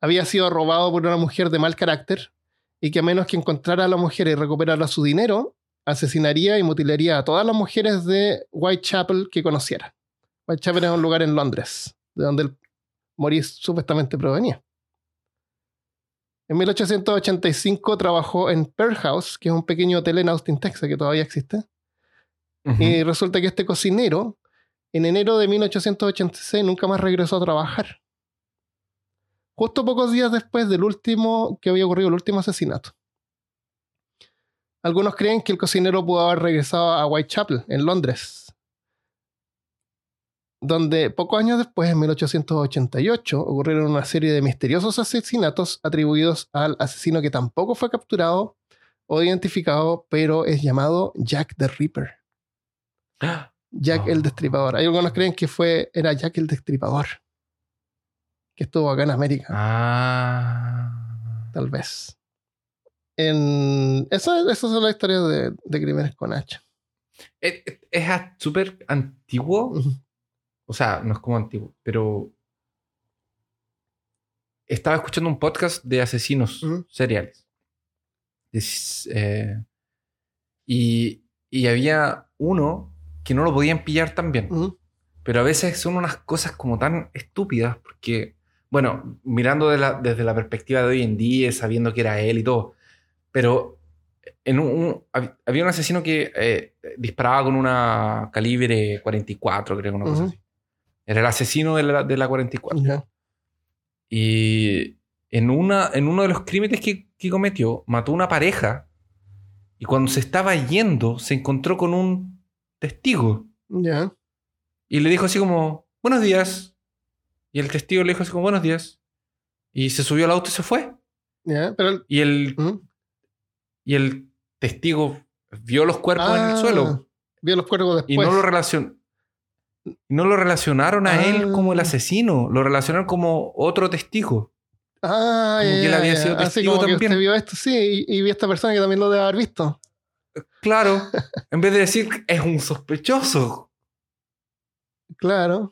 había sido robado por una mujer de mal carácter y que a menos que encontrara a la mujer y recuperara su dinero, asesinaría y mutilaría a todas las mujeres de Whitechapel que conociera. Whitechapel es un lugar en Londres, de donde el Maurice supuestamente provenía. En 1885 trabajó en Pearl House, que es un pequeño hotel en Austin, Texas, que todavía existe. Y resulta que este cocinero, en enero de 1886, nunca más regresó a trabajar. Justo pocos días después del último que había ocurrido, el último asesinato. Algunos creen que el cocinero pudo haber regresado a Whitechapel, en Londres, donde pocos años después, en 1888, ocurrieron una serie de misteriosos asesinatos atribuidos al asesino que tampoco fue capturado o identificado, pero es llamado Jack the Ripper. Jack
Oh.
el Destripador. Hay algunos creen que fue, era Jack el Destripador. Que estuvo acá en América,
Ah.
tal vez. En, esa, esas son las historias de, de crímenes con hacha.
Es súper antiguo. O sea, no es como antiguo, pero. Estaba escuchando un podcast de asesinos
Ujú.
seriales. Es, eh, y, y había uno que no lo podían pillar tan bien.
Ujú.
Pero a veces son unas cosas como tan estúpidas porque, bueno, mirando de la- desde la perspectiva de hoy en día, sabiendo que era él y todo, pero en un, un- hab- había un asesino que eh, disparaba con una calibre 44, creo, una cosa
Ujú.
así. Era el asesino de la, de la 44.
Ya.
Y en, una, en uno de los crímenes que, que cometió, mató una pareja y cuando se estaba yendo se encontró con un testigo.
Ya.
Y le dijo así como, buenos días. Y el testigo le dijo así como, buenos días. Y se subió al auto y se fue.
Ya. Pero.
Y el. Y el testigo vio los cuerpos en el
Ah,
suelo.
Vio los cuerpos
Y
después.
no lo, relacion- no lo relacionaron a él como el
Ah.
asesino. Lo relacionaron como otro testigo.
Ah,
Como
ya,
que él había sido
Así
testigo
que
también.
usted vio esto, sí, y, y vio a esta persona que también lo debe haber visto.
Claro. en vez de decir, es un sospechoso.
Claro.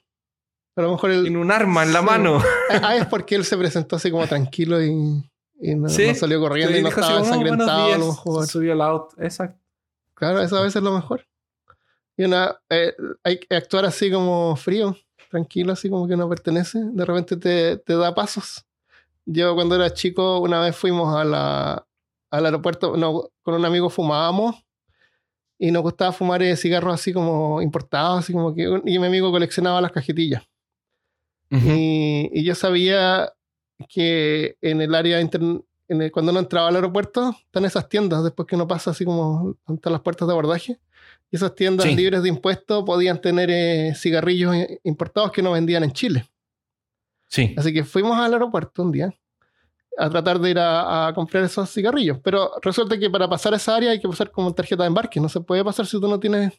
Pero a lo mejor él.
Tiene un arma en la
Sí.
mano.
Ah, es porque él se presentó así como tranquilo y, y no,
Sí.
no salió corriendo
Y
y no estaba
"Oh,
ensangrentado a lo
días".
mejor.
Subió al auto. Exacto.
Claro, eso a veces es lo mejor. Y una, eh, hay que actuar así como frío, tranquilo, así como que no pertenece. De repente te, te da pasos. Yo cuando era chico, una vez fuimos a la, al aeropuerto, no, con un amigo fumábamos y nos gustaba fumar eh, cigarros así como importados, así como que, y mi amigo coleccionaba las cajetillas.
Ujú.
Y, y yo sabía que en el área en el- cuando uno entraba al aeropuerto, están esas tiendas después que uno pasa así como están las puertas de abordaje. Y esas tiendas
Sí.
libres de impuestos podían tener eh, cigarrillos importados que no vendían en Chile.
Sí.
Así que fuimos al aeropuerto un día a tratar de ir a, a comprar esos cigarrillos. Pero resulta que para pasar esa área hay que pasar como tarjeta de embarque. No se puede pasar si tú no tienes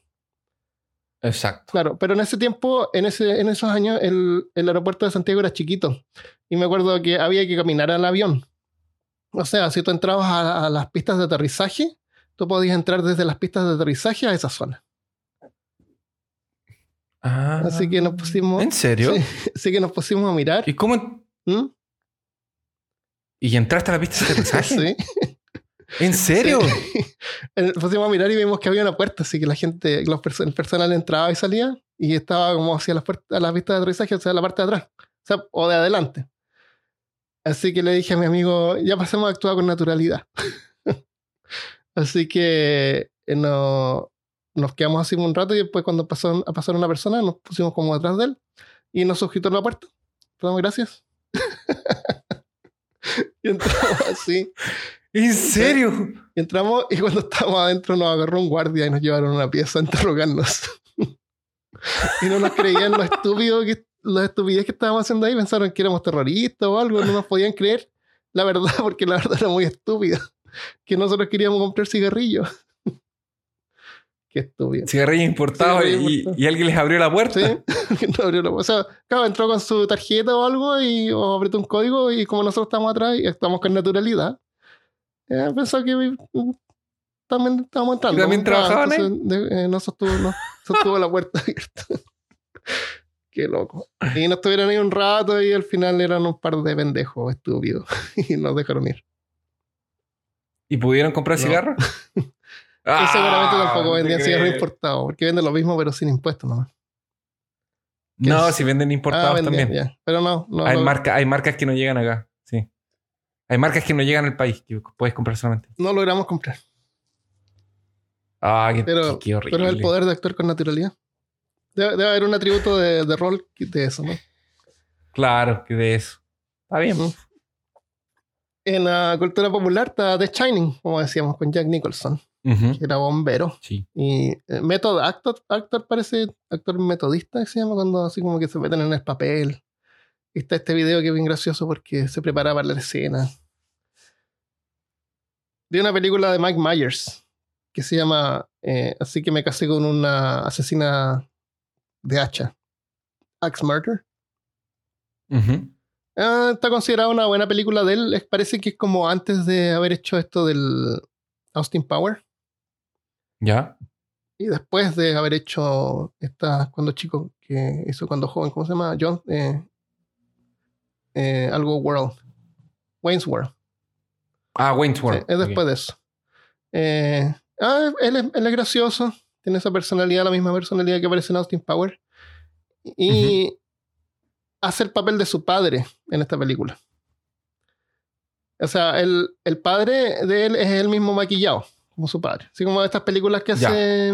Exacto.
Claro, pero en ese tiempo, en, ese, en esos años, el, el aeropuerto de Santiago era chiquito. Y me acuerdo que había que caminar al avión. O sea, si tú entrabas a, a las pistas de aterrizaje, tú podías entrar desde las pistas de aterrizaje a esa zona.
Ah.
Así que nos pusimos.
¿En serio?
Sí, así que nos pusimos a mirar.
¿Y cómo?
¿Mm?
¿Y entraste a la pista de aterrizaje?
Sí.
¿En serio?
Eh, pusimos a mirar y vimos que había una puerta, así que la gente, los perso- el personal entraba y salía y estaba como hacia las puertas, a las pistas de aterrizaje, o sea, la parte de atrás, o sea, o de adelante. Así que le dije a mi amigo, ya pasemos a actuar con naturalidad. así que eh, no, nos quedamos así un rato y después cuando pasó a pasar una persona nos pusimos como atrás de él y nos sujetó la puerta. Damos gracias. y entramos así.
¿En serio?
Y entramos y cuando estábamos adentro nos agarró un guardia y nos llevaron a una pieza a interrogarnos. y no nos creían lo estúpido que, la estupidez que estábamos haciendo ahí. Pensaron que éramos terroristas o algo. No nos podían creer la verdad porque la verdad era muy estúpida. Que nosotros queríamos comprar cigarrillos. Qué estúpido.
Cigarrillo importado
Cigarrillo
y,
importado.
y alguien les abrió la puerta.
Sí, que no abrió la- o sea, claro, entró con su tarjeta o algo y o apretó un código y como nosotros estamos atrás y estamos con naturalidad, eh, pensó que mm, también estábamos entrando.
¿Y también trabajaban ahí?
entonces, eh, no sostuvo, no, sostuvo la puerta abierta. Qué loco. Y nos estuvieron ahí un rato y al final eran un par de pendejos estúpidos y nos dejaron ir.
¿Y pudieron comprar
No.
cigarros?
y seguramente
Ah,
tampoco
no te
vendían cigarros importados porque venden lo mismo pero sin impuestos nomás.
No, si venden importados
Ah, vendían,
también.
ya. Pero no, no.
hay,
no-
marca, hay marcas que no llegan acá. Hay marcas que no llegan al país que puedes comprar solamente.
no logramos comprar.
Ah, qué,
Pero-
qué- qué horrible.
Pero el poder de actuar con naturalidad. Debe, debe haber un atributo de, de rol de eso, ¿no?
Claro, que de eso. Está bien.
Mm. En la cultura popular está The Shining, como decíamos, con Jack Nicholson, que era bombero.
Sí.
Y eh, method actor, actor parece actor metodista, que se llama, cuando así como que se meten en el papel. Está este video que es bien gracioso porque se preparaba para la escena. De una película de Mike Myers que se llama eh, Así que me casé con una asesina de hacha. Axe Murder. Ah, está considerada una buena película de él. Parece que es como antes de haber hecho esto del Austin Power.
Ya.
y después de haber hecho esta, cuando chico, que hizo cuando joven, ¿cómo se llama? John, eh, eh, algo World, Wayne's World.
Ah, Wayne's World.
es después de eso. Eh, ah, él, es, él, es, gracioso, tiene esa personalidad, la misma personalidad que aparece en Austin Power. Y hace el papel de su padre en esta película. O sea, el, el, padre de él es el mismo maquillado, como su padre. Así como estas películas que hace.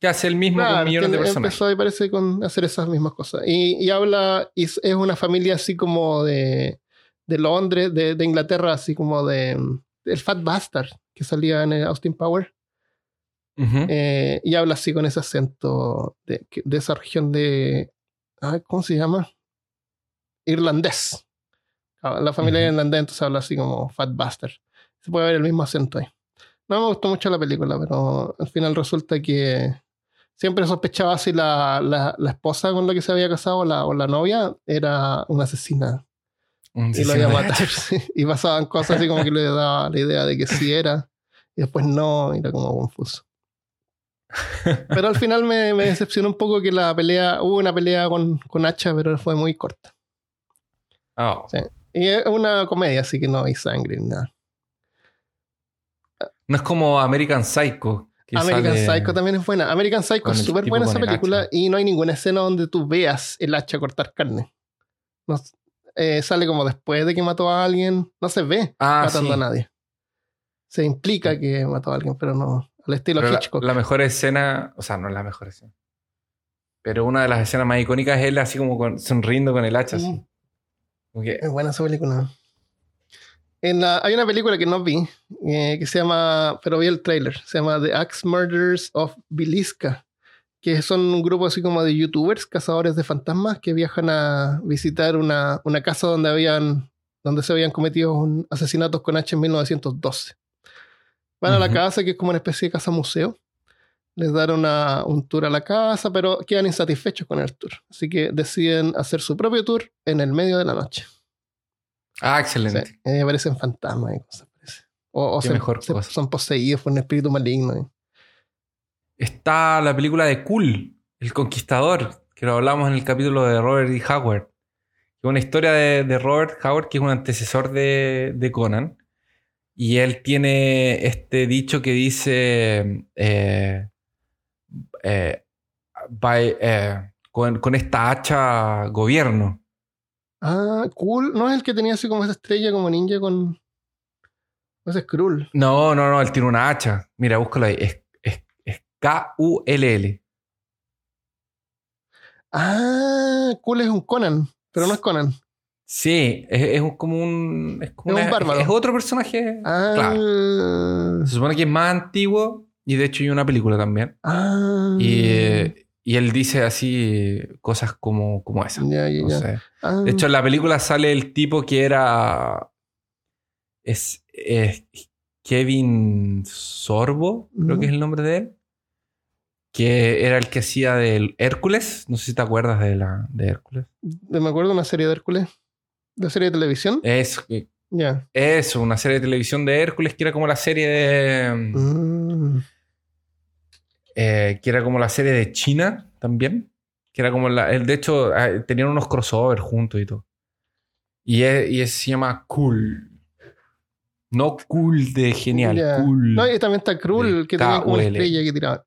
Que hace el mismo con millones de personas.
Empezó y parece con hacer esas mismas cosas. Y, y habla, y es una familia así como de, de Londres, de, de, Inglaterra, así como de. El Fat Bastard, que salía en Austin Power. eh, y habla así con ese acento de, de esa región de. ¿Cómo se llama? Irlandés. La familia uh -huh. irlandesa entonces habla así como Fat Bastard. Se puede ver el mismo acento ahí. No me gustó mucho la película, pero al final resulta que siempre sospechaba si la, la, la esposa con la que se había casado o la, o la novia era una asesina.
Un
y lo iba a matar. sí. Y pasaban cosas así como que le daba la idea de que sí era. Y después no, era como confuso. Pero al final me, me, decepcionó un poco que la pelea, hubo una pelea con, con hacha, pero fue muy corta.
Oh.
Sí. Y es una comedia, así que no hay sangre ni nada.
No es como American Psycho.
American Psycho también es buena. American Psycho es súper buena esa película y no hay ninguna escena donde tú veas el hacha cortar carne. No, eh, sale como después de que mató a alguien. No se ve
ah,
matando
sí.
a nadie. Se implica que mató a alguien, pero no. Al estilo
pero
Hitchcock.
La, la, mejor escena, o sea, no es la mejor escena. Pero una de las escenas más icónicas es él así como con, sonriendo con el hacha.
Okay. Es buena esa película. En la, hay una película que no vi, eh, que se llama, pero vi el trailer, se llama The Axe Murders of Biliska, que son un grupo así como de youtubers, cazadores de fantasmas, que viajan a visitar una, una casa donde, habían, donde se habían cometido un asesinatos con H en 1912. Van uh -huh. a la casa, que es como una especie de casa museo. Les dan una, un tour a la casa, pero quedan insatisfechos con el tour. Así que deciden hacer su propio tour en el medio de la noche.
Ah, excelente.
Sí, eh, aparecen fantasmas y cosas. O, o se,
mejor
se,
cosa.
son poseídos por un espíritu maligno. ¿eh?
Está la película de Cool, El Conquistador, que lo hablamos en el capítulo de Robert E. Howard. Una historia de, de Robert Howard, que es un antecesor de, de, Conan. Y él tiene este dicho que dice: eh, eh, by, eh, con, con esta hacha gobierno.
Ah, cool. ¿No es el que tenía así como esa estrella como ninja con. Ese es Krull.
No, no, no, él tiene una hacha. Mira, búscalo ahí. Es, es, es K-U-L-L.
Ah, cool es un Conan, pero no es Conan.
Sí, es, es como un. Es, como
es
una,
un bárbaro.
Es, otro personaje.
Ah.
Claro. Se supone que es más antiguo y de hecho hay una película también.
Ah.
Y, y él dice así cosas como, como esa.
Ya, ya,
no
ya.
sé.
Ah.
De hecho, en la película sale el tipo que era. Es, es Kevin Sorbo, creo que es el nombre de él. Que era el que hacía del Hércules. No sé si te acuerdas de la de Hércules.
me acuerdo de una serie de Hércules. ¿De serie de televisión?
Es
Ya.
eso, una serie de televisión de Hércules que era como la serie de.
Mm.
Eh, que era como la serie de China también. Que era como la. De hecho, ah, tenían unos crossover juntos y todo. Y, es, y es- se llama Cool. No cool de genial, cool.
No, y también está Krull, que tenía como una estrella que tiraba.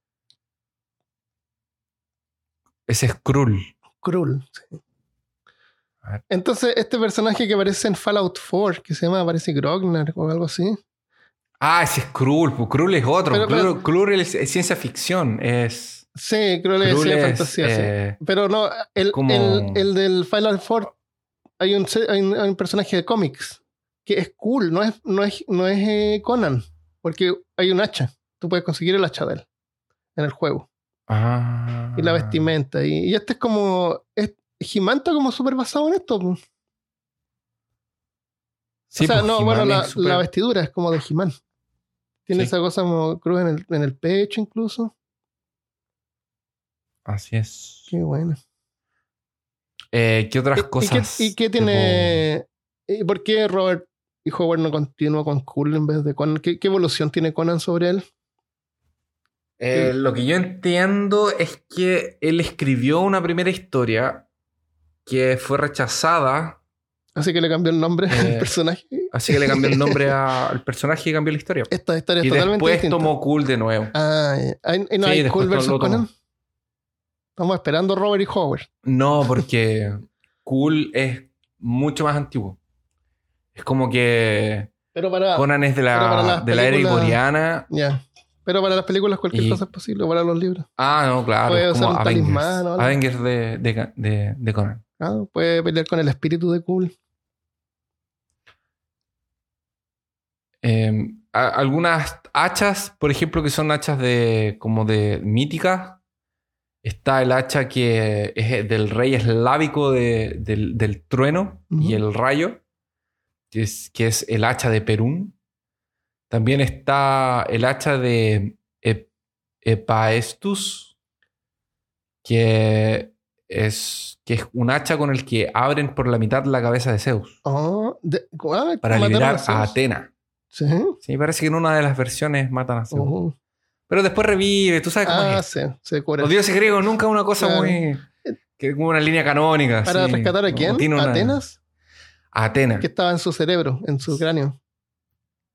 Ese es Krull.
Krull. sí. Entonces, este personaje que aparece en Fallout 4, que se llama, parece Grognar o algo así.
Ah, ese es Krull. pues Krull es otro.
Pero-
Krull,
pero-
Krull es, es ciencia ficción. Es.
Sí, Krull es
Krull es,
fantasía, sí.
eh,
Pero no, el,
como-
el, el del Fallout 4, hay un, hay un, hay un personaje de cómics que es cool, no es, no es, no es eh, Conan, porque hay un hacha. Tú puedes conseguir el hacha de él en el juego.
Ah.
Y la vestimenta. Y, y este es como. Es, está como súper basado en esto. po.
Sí,
o sea,
pues,
no, bueno, la, la vestidura es como de He-Man. Tiene
Sí.
esa cosa como cruz en el, en el pecho incluso.
Así es.
Qué bueno.
Eh, ¿Qué otras
¿Y-
cosas?
¿Y qué, y tiene... ¿Y por qué Robert y Howard no continuó con Cool en vez de Conan? ¿Qué, qué evolución tiene Conan sobre él?
Eh, lo que yo entiendo es que él escribió una primera historia que fue rechazada.
Así que le cambió el nombre al
Eh,
personaje.
Así que le cambió el nombre a- al personaje y cambió la historia.
Esta historia es
Y
totalmente
después
distinta.
tomó Cool de nuevo.
Ah, ¿y no
Sí,
hay Cool versus. Conan? Estamos esperando Robert y Howard.
No, porque Cool es mucho más antiguo. Es como que
Pero para,
Conan es de
para
la, de la era iboriana.
ya. Pero para las películas cualquier
Y-
cosa es posible, para los libros.
Ah, no, claro.
Puede
como
usar un
Avengers.
talismán o algo.
Avengers de, de, de- de Conan.
Ah, puede pelear con el espíritu de Cool.
Eh, a- algunas hachas, por ejemplo, que son hachas de como de míticas. Está el hacha que es del rey eslávico de- del, del trueno y el rayo, que es, que es el hacha de Perún. También está el hacha de Ep- Epaestus, que es, que es un hacha con el que abren por la mitad la cabeza de Zeus
Oh, de- ah,
para liberar a. Atena.
Sí.
Sí, parece que en una de las versiones matan a Zeus. Pero después revive, tú sabes cómo
Ah,
es.
sí, se cura.
Los dioses griegos nunca una cosa
Claro.
muy. que como una línea canónica.
¿Para
sí.
rescatar a quién?
una-
¿Atenas?
A Atena.
Que estaba en su cerebro, en su cráneo.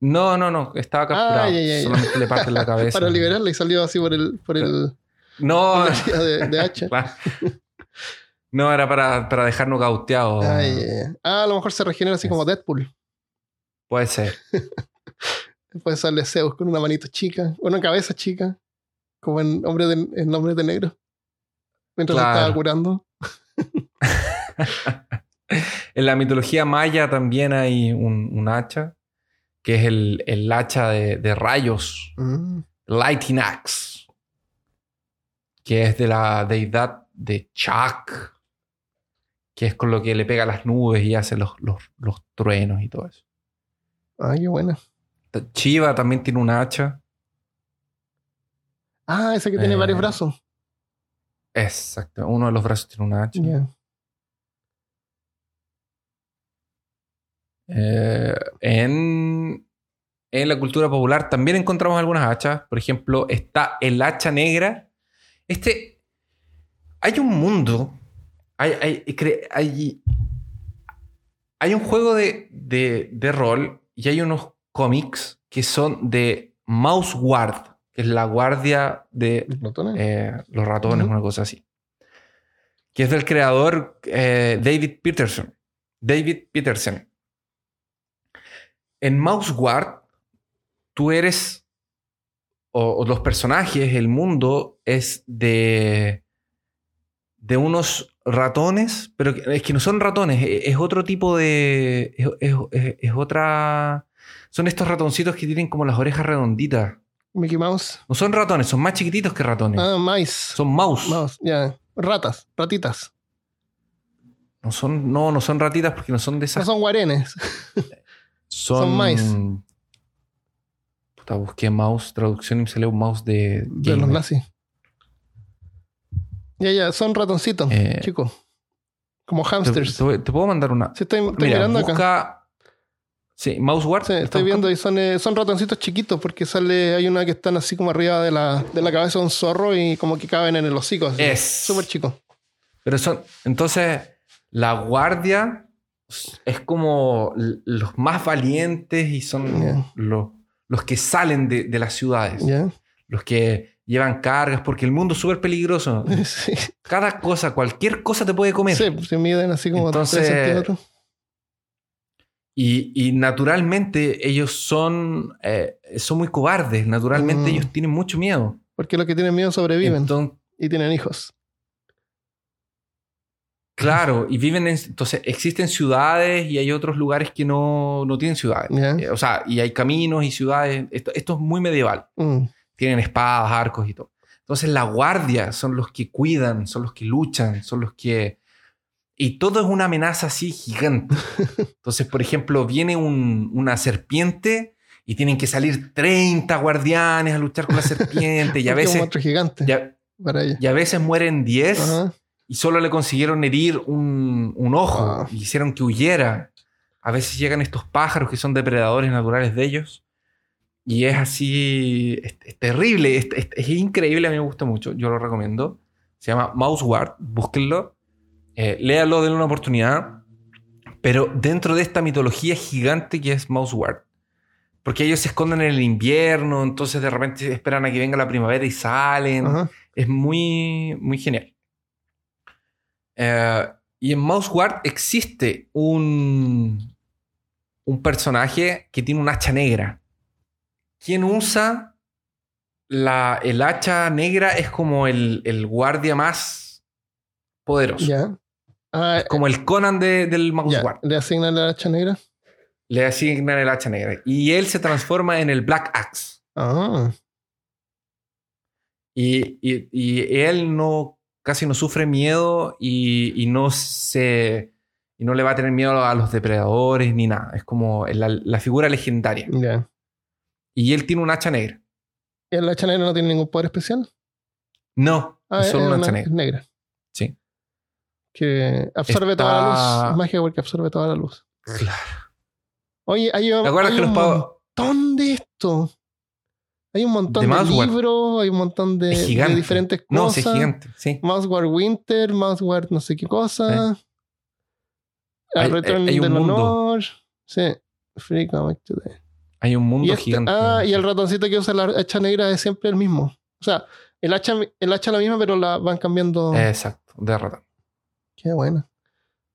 No, no, no. Estaba capturado.
Ah, ya, ya, ya.
Solamente le parten la cabeza.
Para liberarla y salió así por el, por el
No,
por de, de hacha.
claro. no, era para, para dejarnos
ay, ay. Ah, a lo mejor se regenera así como Deadpool.
Puede ser.
Puede sale Zeus con una manito chica, una cabeza chica, como en Hombre de, en Hombre de Negro. Mientras
Claro.
estaba curando.
En la mitología maya también hay un, un hacha, que es el, el hacha de, de rayos.
Mm.
Lightning Axe, que es de la deidad de Chak, que es con lo que le pega a las nubes y hace los, los, los truenos y todo eso.
Ay, qué buena.
Chiva también tiene un hacha.
Ah, ese que tiene
Eh,
varios brazos.
Exacto, uno de los brazos tiene un hacha. Eh, en, en la cultura popular también encontramos algunas hachas. Por ejemplo, está el hacha negra. Este. Hay un mundo. Hay, hay, hay, hay un juego de, de, de rol y hay unos cómics que son de Mouse Guard, que es la guardia de
¿Los
eh, ratones,
Ujú.
una cosa así. Que es del creador eh, David Peterson. David Peterson. En Mouse Guard, tú eres, o, o los personajes, el mundo es de, de unos ratones, pero es que no son ratones, e- es, otro tipo de... Es, es- es- es otra... Son estos ratoncitos que tienen como las orejas redonditas.
Mickey Mouse.
No son ratones, son más chiquititos que ratones.
Ah, mice.
Son mouse.
Mouse, ya. Ratas, ratitas.
No son, no, no son ratitas porque no son de
No
esas.
son guarenes.
son,
son mice.
Puta, busqué mouse, traducción y me salió un mouse de.
De los nazis. Ya, ya, son ratoncitos,
Eh,
chicos. Como
Te,
hamsters.
te- te puedo mandar una.
Sí, estoy, estoy
Mira,
mirando acá.
Sí, mouse guard.
Sí,
¿estás
estoy viendo y son, eh, son ratoncitos chiquitos porque sale, hay una que están así como arriba de la, de la cabeza de un zorro y como que caben en el hocico. así.
Es.
Súper chico.
Pero son. Entonces, la guardia es como los más valientes y son los, los que salen de, de las ciudades. Los que llevan cargas porque el mundo es súper peligroso.
Sí,
Cada cosa, cualquier cosa te puede comer.
sí, se miden así como
Entonces,
3 centímetros.
Y, y naturalmente ellos son, eh, son muy cobardes. Naturalmente
Mm.
ellos tienen mucho miedo.
Porque los que tienen miedo sobreviven
Entonces,
y tienen hijos.
claro, y viven en... Entonces existen ciudades y hay otros lugares que no, no tienen ciudades.
Ya.
Eh, o sea, y hay caminos y ciudades. Esto, esto es muy medieval.
Mm.
Tienen espadas, arcos y todo. Entonces la guardia son los que cuidan, son los que luchan, son los que... Y todo es una amenaza así gigante. Entonces, por ejemplo, viene un- una serpiente y tienen que salir 30 guardianes a luchar con la serpiente y a
un
veces,
monstruo gigante
y a,
para ella.
y a veces mueren 10
Ajá.
y solo le consiguieron herir un, un ojo
Ah.
y hicieron que huyera. A veces llegan estos pájaros que son depredadores naturales de ellos Y es así, es, es terrible, es, es- es increíble, a mí me gusta mucho, yo lo recomiendo. Se llama Mouseward, búsquenlo, eh, léalo, denle una oportunidad. Pero dentro de esta mitología gigante que es Mouseward, porque ellos se esconden en el invierno, entonces de repente esperan a que venga la primavera y salen.
Ajá.
Es muy, muy genial. Eh, y en Mouseward existe un, un personaje que tiene un hacha negra. Quien usa la, el hacha negra es como el, el guardia más poderoso.
Ya. Ah,
como el Conan de- del
ya.
Mouseward.
¿Le asignan la hacha negra?
Le asignan el hacha negra. Y él se transforma en el Black Axe.
Ah.
Y, y- y él no casi no sufre miedo y, y no se y no le va a tener miedo a los depredadores ni nada. Es como la, la figura legendaria.
Ya.
Y él tiene un hacha negra.
¿Y la hacha negra no tiene ningún poder especial?
No,
Ah,
es solo
es
una hacha negra.
negra.
Sí.
Que absorbe
Está-
toda la luz. Magia porque absorbe toda la luz.
Claro.
Oye, hay,
¿Te acuerdas
hay
que
un montón de esto. Hay un montón
De
libros, hay un montón de, diferentes
No,
cosas.
sí, es gigante. Sí.
Mouseward Winter, Mouseward no sé qué cosa.
Hay-
El Return
hay un
del
mundo.
Honor. Sí. Free Comic Today.
Hay un mundo
este-
gigante.
ah, y el ratoncito que usa la hacha negra es siempre el mismo. O sea, el hacha, el hacha es la misma, pero la van cambiando.
Exacto, de ratón.
Qué buena.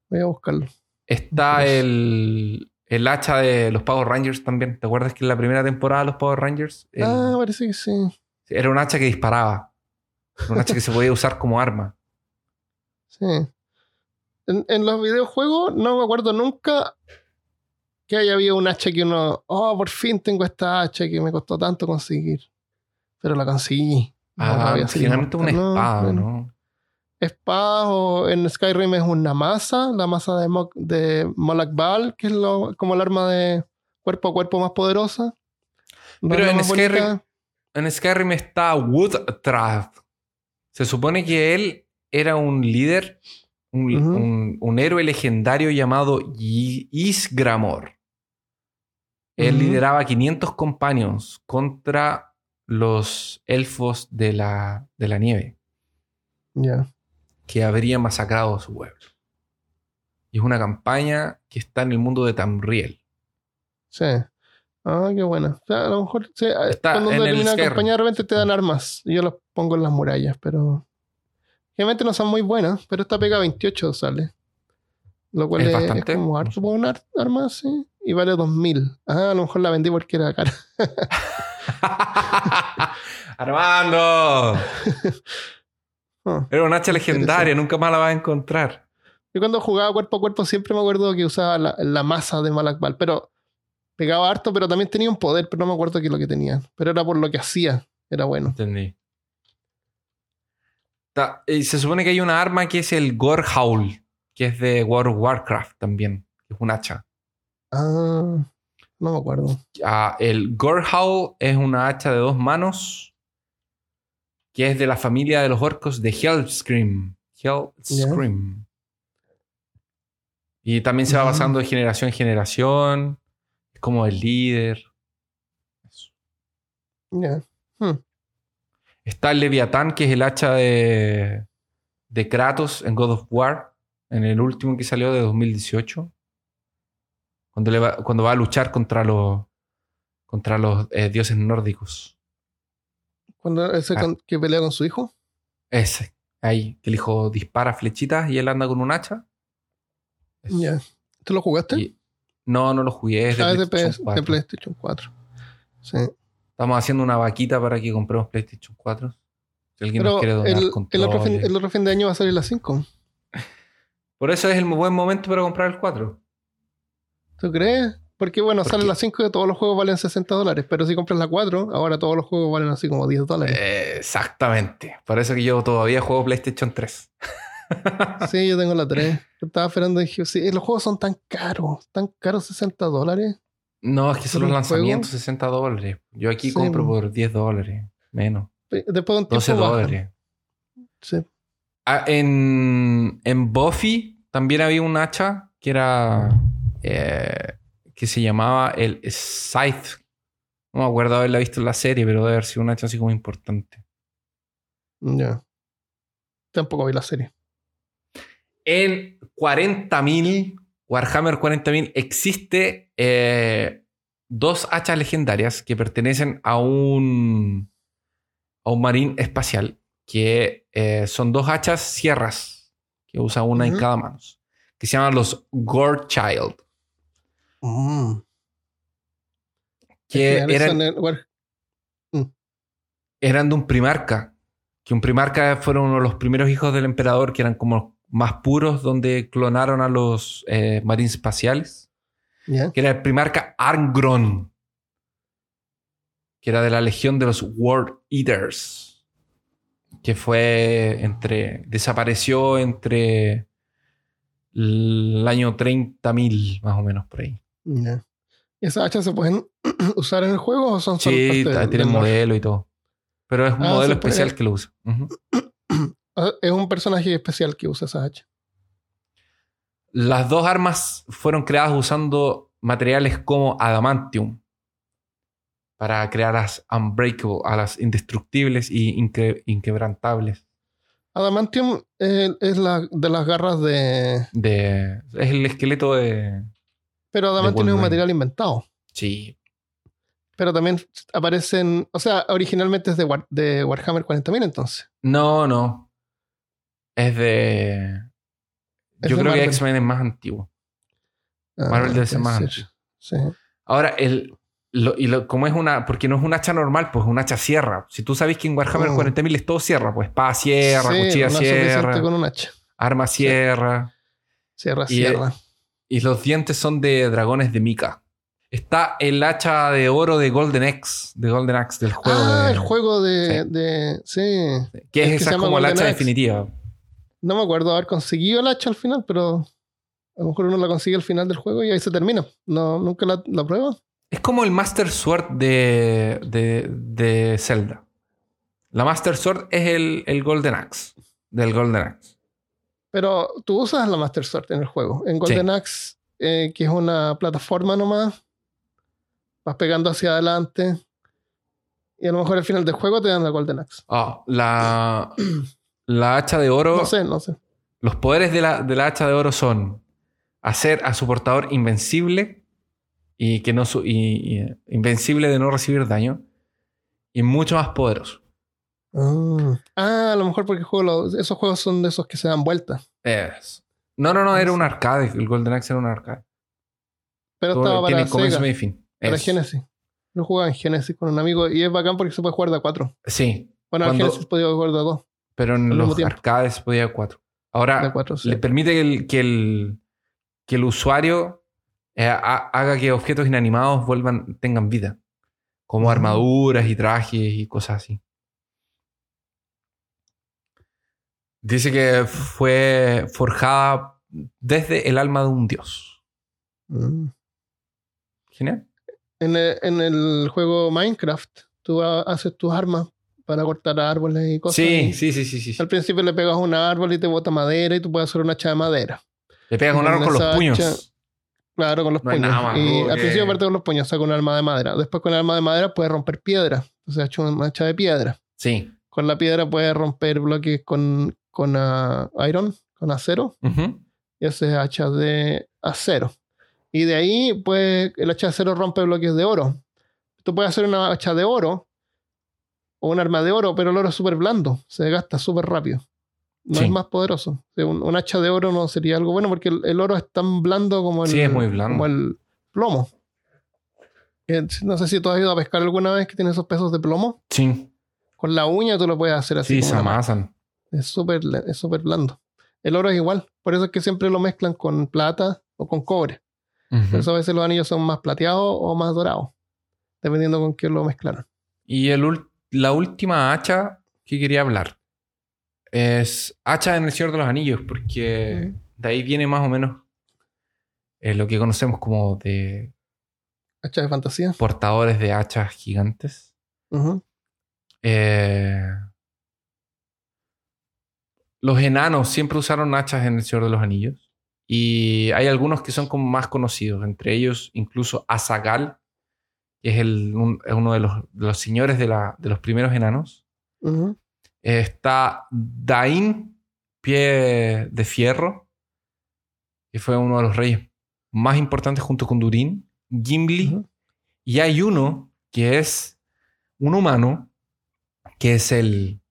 Voy a buscarlo.
Está el, el hacha de los Power Rangers también. ¿Te acuerdas que en la primera temporada de los Power Rangers el-
Ah, parece que sí.
era un hacha que disparaba? Era Un hacha que se podía usar como arma.
Sí. En, en los videojuegos no me acuerdo nunca que haya habido un hacha que uno, oh, por fin tengo esta hacha que me costó tanto conseguir. Pero la conseguí. No
Ah, generalmente una espada,
no.
¿no?
Espada o en Skyrim es una masa, la masa de, Mo- de Molak Bal, que es lo- como el arma de cuerpo a cuerpo más poderosa. No
Pero en Skyrim-
bonita.
En Skyrim está Woodtrath. Se supone que él era un líder, un, un- un héroe legendario llamado Isgramor. Él lideraba 500 compañeros contra los elfos de la, de la nieve
Ya.
que habrían masacrado su pueblo. Y es una campaña que está en el mundo de Tamriel.
Sí. Ah, qué buena. O sea, a lo mejor sí,
Está
cuando
en
termina de
Skyrim.
acompañar, de repente te dan armas. Y yo las pongo en las murallas, pero. Generalmente no son muy buenas, pero esta pega 28 sale. Lo cual
Es
es, es
bastante.
como harto por ar- arma, sí. Y vale 2000. Ah, a lo mejor la vendí porque era cara.
¡Armando!
Ah.
Era una hacha legendaria, nunca más la vas a encontrar.
Yo cuando jugaba cuerpo a cuerpo siempre me acuerdo que usaba la, la masa de Malakbal, pero pegaba harto, pero también tenía un poder, pero no me acuerdo qué es lo que tenía. Pero era por lo que hacía. Era bueno.
Entendí. Ta- y se supone que hay una arma que es el Gorehowl, que es de World of Warcraft también, que es un hacha.
Ah, no me acuerdo.
Ah, el Gorehowl es una hacha de dos manos que es de la familia de los orcos de Hellscream. Hellscream. Y también se va pasando de generación en generación. Es como el líder. Eso.
Ya.
Está el Leviatán, que es el hacha de, de Kratos en God of War, en el último que salió de 2018. Cuando, le va, cuando va a luchar contra los, contra los eh, dioses nórdicos.
Cuando ese
Ah.
que pelea con su hijo.
Ese, ahí, que el hijo dispara flechitas y él anda con un hacha.
Ya. ¿Tú lo jugaste?
Y- no, no lo jugué, es de
ah, de,
PlayStation
PS de
4.
PlayStation 4. Sí.
Estamos haciendo una vaquita para que compremos PlayStation 4. Si alguien nos
Pero
quiere donar
el, el, otro fin, el otro fin de año va a salir la 5.
Por eso es el buen momento para comprar el 4.
¿Tú crees? Porque bueno,
¿Por
sale
qué?
la 5 y todos los juegos valen 60 dólares. Pero si compras la 4, ahora todos los juegos valen así como 10 dólares.
Eh, exactamente. Por eso que yo todavía juego PlayStation 3.
Sí, yo tengo la 3. Estaba esperando y sí, los juegos son tan caros. Tan caros 60 dólares.
No, es que son
¿Por
los
un juego?
lanzamientos 60 dólares. Yo aquí
Sí,
compro
po.
por 10 dólares. Menos.
Después de un tiempo
12
bajan.
dólares.
Sí.
Ah, en, en Buffy también había un hacha que era. Eh, que se llamaba el Scythe. No me acuerdo haberla visto en la serie, pero debe haber sido un hacha así como importante.
Ya. Tampoco vi la serie.
En 40.000, Warhammer 40.000, existe eh, dos hachas legendarias que pertenecen a un, a un marín espacial, que eh, son dos hachas sierras, que usa una en cada mano, que se llaman los Gore Child,
Mm.
que eran,
el War-
eran de un primarca, que un primarca fueron uno de los primeros hijos del emperador, que eran como más puros, donde clonaron a los eh, marines espaciales. Que era el primarca Arngron, que era de la legión de los World Eaters, que fue entre. desapareció entre el año 30.000, más o menos por ahí.
¿Y esas hachas se pueden usar en el juego o son solo
Sí,
parte del-
tiene
del lore?
modelo y todo. Pero es un
Ah,
modelo
puede-
especial que lo usa.
Ah, Es un personaje especial que usa esas hachas.
Las dos armas fueron creadas usando materiales como adamantium para crear las unbreakable, a las indestructibles y inque- inquebrantables.
Adamantium eh, es la de las garras de.
De, es el esqueleto de.
Pero Adamantium es un material inventado.
Sí.
Pero también aparecen. O sea, originalmente es de, War- de Warhammer 40.000 entonces.
No, no. Es de.
Es
Yo
de
creo que. X-Men es más antiguo.
Ah,
Marvel debe ser más antiguo.
Sí.
Ahora, el. lo- y lo- como es una. Porque no es un hacha normal, pues es un hacha sierra. Si tú sabes que en Warhammer
Mm.
40.000 es todo sierra, pues espada sierra,
Sí,
cuchilla
no
sierra,
con un hacha.
arma sierra.
Sierra,
Y,
sierra.
Y los dientes son de dragones de Mika. Está el hacha de oro de Golden Axe, de Golden Axe del juego.
ah,
de-
el juego de.
Sí.
de sí.
Que es esa
llama
como el hacha
Axe.
definitiva.
No me acuerdo haber conseguido el hacha al final, pero a lo mejor uno la consigue al final del juego y ahí se termina. No, nunca la, la prueba.
Es como el Master Sword de, de, de Zelda. La Master Sword es el, el Golden Axe. Del Golden Axe.
Pero tú usas la Master Sword en el juego. En Golden Axe, eh, que es una plataforma nomás, vas pegando hacia adelante. Y a lo mejor al final del juego te dan la Golden Axe.
Ah, la, la hacha de oro.
No sé, no sé.
Los poderes de la, de la hacha de oro son hacer a su portador invencible y que no su- y- y, invencible de no recibir daño y mucho más poderoso.
Ah, Ah, a lo mejor porque juego esos juegos son de esos que se dan vueltas.
Es- No, no, no, era un arcade. El Golden Axe era un arcade.
Pero
Todo
estaba para
tiene comienzo, y fin.
para
Es-
Genesis. Lo jugaba en Genesis con un amigo y es bacán porque se puede jugar de a cuatro.
Sí,
Bueno, en Genesis podía jugar de a dos.
pero en los arcades podía cuatro. Ahora,
De a cuatro, sí.
le permite que el, que el, que el usuario eh, ha- haga que objetos inanimados vuelvan, tengan vida. Como
Mm.
armaduras y trajes y cosas así. Dice que fue forjada desde el alma de un dios.
Mm.
Genial.
En el, en el juego Minecraft, tú ha- haces tus armas para cortar árboles y cosas.
Sí,
y
sí, sí, sí, sí.
Al principio le pegas un árbol y te bota madera y tú puedes hacer un hacha de madera.
Le pegas un
con
arco con los puños.
hacha- Claro, con los
No
puños.
más
y al principio aparte con los puños, saca un arma de madera. Después con el arma de madera puedes romper piedra. Entonces ha hecho una hacha de piedra.
Sí.
Con la piedra puedes romper bloques con, con ah, iron, con acero. Y haces hacha de acero. Y de ahí, pues, el hacha de acero rompe bloques de oro. Tú puedes hacer una hacha de oro o un arma de oro, pero el oro es súper blando, se desgasta súper rápido. No
Sí.
es más poderoso. Un, un hacha de oro no sería algo bueno porque el, el oro es tan blando como el,
Sí, es muy blando.
como el plomo. Eh, No sé si tú has ido a pescar alguna vez que tiene esos pesos de plomo.
Sí.
Con la uña tú lo puedes hacer así.
Sí, se amasan.
Es súper es súper blando. El oro es igual. Por eso es que siempre lo mezclan con plata o con cobre. Por eso a veces los anillos son más plateados o más dorados. Dependiendo con qué lo mezclaron.
Y el la última hacha que quería hablar es hacha en el Señor de los Anillos, porque de ahí viene más o menos eh, lo que conocemos como de
Hacha de fantasía.
portadores de hachas gigantes. Eh, los enanos siempre usaron hachas en el Señor de los Anillos. Y hay algunos que son como más conocidos, entre ellos incluso Azagal, que es el, un- uno de los, de los señores de, la- de los primeros enanos. Está Dain, pie de fierro, que fue uno de los reyes más importantes junto con Durin, Gimli, y hay uno que es un humano, que es el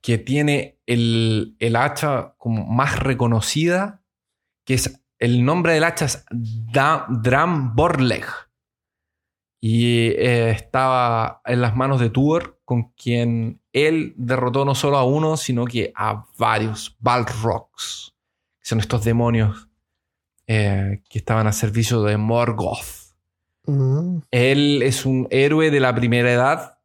que tiene el, el hacha como más reconocida, que es el nombre del hacha es Da- Dram Borleg. Y eh, estaba en las manos de Tuor, con quien él derrotó no solo a uno, sino que a varios Balrogs. que Son estos demonios eh, que estaban a servicio de Morgoth.
Ujú.
Él es un héroe de la primera edad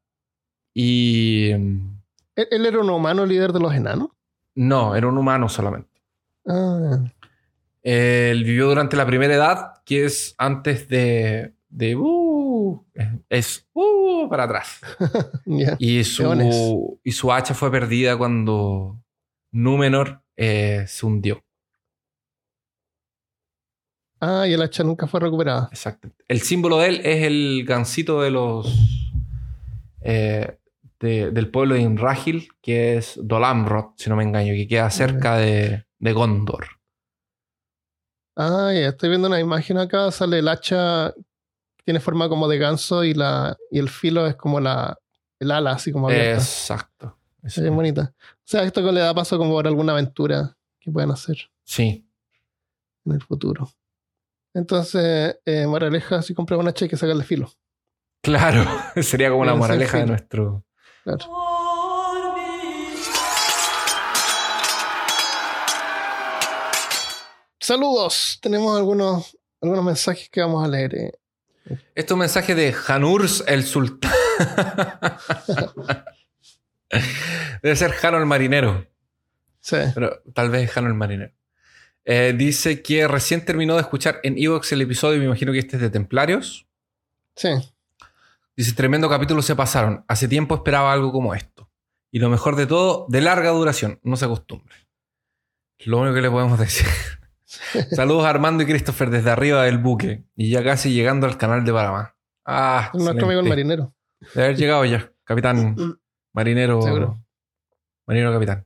y mm,
¿Él, él era un humano líder de los enanos?
no, era un humano solamente.
Ah,
Él vivió durante la primera edad, que es antes de... de uh, es uh, para atrás. Y su, y su hacha fue perdida cuando Númenor eh, se hundió.
Ah, y el hacha nunca fue recuperada.
Exacto. El símbolo de él es el gancito de los... eh, de- del pueblo de Imrahil, que es Dolamrod, si no me engaño, que queda cerca de, de Gondor.
Ah, ya estoy viendo una imagen acá. Sale el hacha que tiene forma como de ganso y, la, y el filo es como la, el ala, así como abierta.
Exacto.
Es bien bonita. O sea, esto que le da paso como por alguna aventura que puedan hacer
Sí.
en el futuro. Entonces, eh, moraleja, si compras un hacha hay que sacarle filo.
Claro, sería como la moraleja de nuestro...
Claro. Saludos. Tenemos algunos, algunos mensajes que vamos a leer. eh.
Esto es un mensaje de Hanurs el Sultán. Debe ser Jano el marinero,
Sí.
pero tal vez Jano el marinero. Eh, dice que recién terminó de escuchar en Evox el episodio, me imagino que este es de Templarios.
Sí.
Dice, tremendo capítulo se pasaron. Hace tiempo esperaba algo como esto. Y lo mejor de todo, de larga duración. No se acostumbre. Lo único que le podemos decir. Saludos a Armando y Christopher desde arriba del buque. Y ya casi llegando al canal de Panamá. Ah,
Nuestro amigo el marinero.
De haber llegado ya. Capitán, marinero.
Seguro.
Marinero capitán.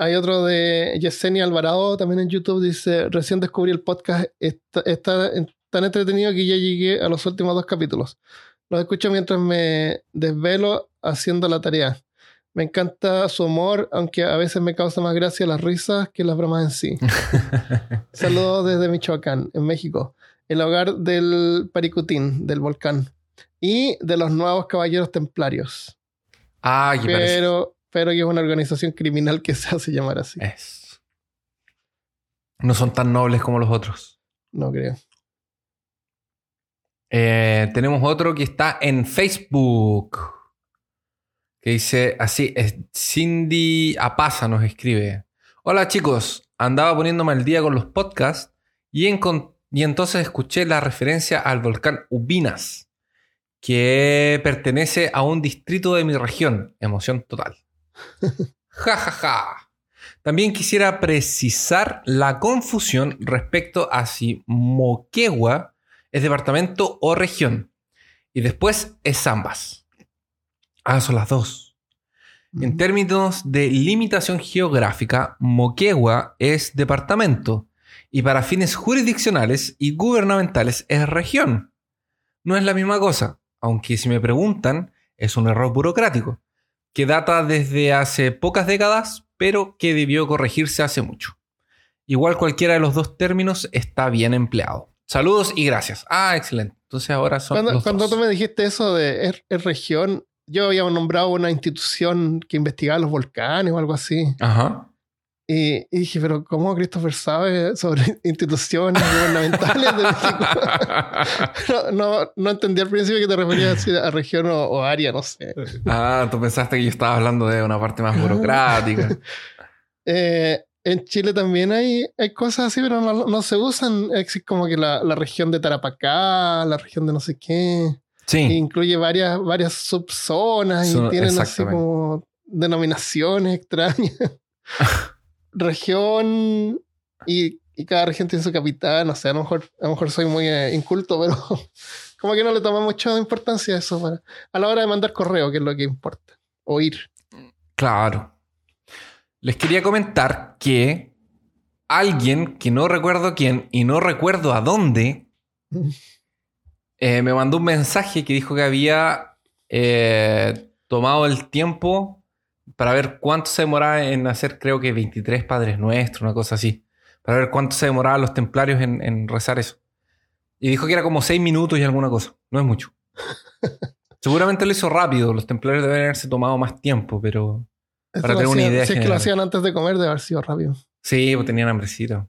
Hay otro de Yesenia Alvarado también en YouTube. Dice: Recién descubrí el podcast. Está, está en- tan entretenido que ya llegué a los últimos dos capítulos. Los escucho mientras me desvelo haciendo la tarea. Me encanta su humor, aunque a veces me causa más gracia las risas que las bromas en sí. Saludos desde Michoacán, en México, el hogar del Paricutín, del volcán, y de los nuevos caballeros templarios.
Ah.
Pero, pero que es una organización criminal que se hace llamar así.
Es. No son tan nobles como los otros.
No creo.
Eh, tenemos otro que está en Facebook. Que dice así: es Cindy Apaza nos escribe. Hola chicos, andaba poniéndome al día con los podcasts y, y entonces escuché la referencia al volcán Ubinas, que pertenece a un distrito de mi región. Emoción total. Ja, ja, ja. También quisiera precisar la confusión respecto a si Moquegua es departamento o región. Y después es ambas. Ah, son las dos. En términos de limitación geográfica, Moquegua es departamento y para fines jurisdiccionales y gubernamentales es región. No es la misma cosa, aunque si me preguntan, es un error burocrático que data desde hace pocas décadas, pero que debió corregirse hace mucho. Igual cualquiera de los dos términos está bien empleado. Saludos y gracias. Ah, excelente. Entonces ahora son
Cuando,
los
cuando
dos.
tú me dijiste eso de es, es región, yo había nombrado una institución que investigaba los volcanes o algo así.
Ajá.
Y, y dije, pero ¿cómo Christopher sabe sobre instituciones gubernamentales de México? no, no, no entendí al principio que te referías así a región o, o área, no sé.
Ah, tú pensaste que yo estaba hablando de una parte más burocrática.
Eh, en Chile también hay, hay cosas así, pero no, no se usan. Existe como que la, la región de Tarapacá, la región de no sé qué.
Sí.
incluye varias, varias subzonas y tienen así como denominaciones extrañas. Región y, y cada región tiene su capitán. No sé, a lo mejor, a lo mejor soy muy eh, inculto, pero como que no le toma mucha importancia a eso para, a la hora de mandar correo, que es lo que importa. Oír.
Claro. Les quería comentar que alguien, que no recuerdo quién y no recuerdo a dónde, eh, me mandó un mensaje que dijo que había eh, tomado el tiempo para ver cuánto se demoraba en hacer, creo que 23 Padres Nuestros, una cosa así. Para ver cuánto se demoraban los templarios en, en rezar eso. Y dijo que era como 6 minutos y alguna cosa. No es mucho. Seguramente lo hizo rápido. Los templarios deben haberse tomado más tiempo, pero para tener una
hacían-
idea.
Si es que lo hacían antes de comer, debe haber sido rápido.
Sí, pues tenían hambrecita.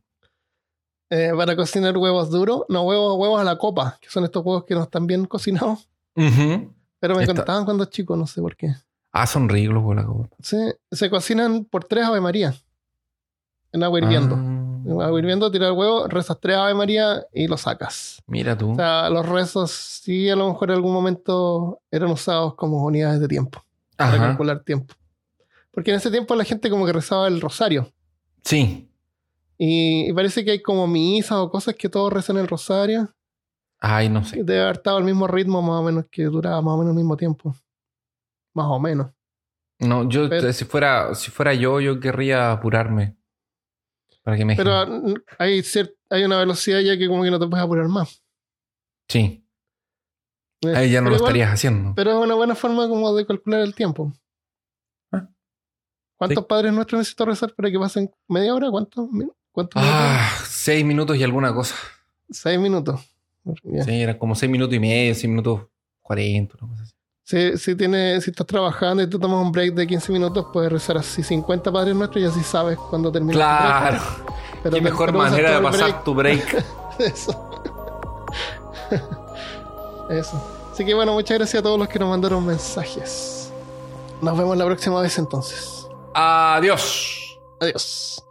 Eh, para cocinar huevos duros, no huevos, huevos a la copa, que son estos huevos que no están bien cocinados. Pero me
Esta-
contaban cuando chico, no sé por qué.
Ah, son ricos los huevos a la copa.
Se, se cocinan por tres Ave María. En agua hirviendo. En
Ah,
agua hirviendo, tirar el huevo, rezas tres Ave María y lo sacas.
mira tú.
O sea, los rezos sí a lo mejor en algún momento eran usados como unidades de tiempo, para
Ajá.
calcular tiempo. Porque en ese tiempo la gente como que rezaba el rosario.
Sí.
Y, y parece que hay como misas o cosas que todos rezan el rosario.
Ay, no sé.
debe haber estado al mismo ritmo más o menos que duraba más o menos el mismo tiempo. Más o menos.
No, yo
Pero-
si fuera, si fuera yo, yo querría apurarme. Para que me
Pero mm, hay, hay una velocidad ya que como que no te puedes apurar más.
Sí.
Eh,
Ahí ya no
pero
lo
igual-
estarías haciendo.
Pero es una buena forma como de calcular el tiempo. ¿Cuántos padres nuestros necesito rezar para que pasen media hora? ¿Cuántos? min- ¿Cuántos
Ah, seis minutos y alguna cosa.
minutos? Seis minutos.
Sí, eran como seis minutos y medio, seis minutos cuarenta, una cosa así.
Si, si, tienes, si estás trabajando y tú tomas un break de 15 minutos, puedes rezar así 50 padres nuestros y así sabes cuándo termina el
Claro.
break. Pero
Qué
te-
mejor
pero
manera de pasar tu
break. Eso. Eso. Así que bueno, muchas gracias a todos los que nos mandaron mensajes. Nos vemos la próxima vez entonces.
Adiós.
Adiós.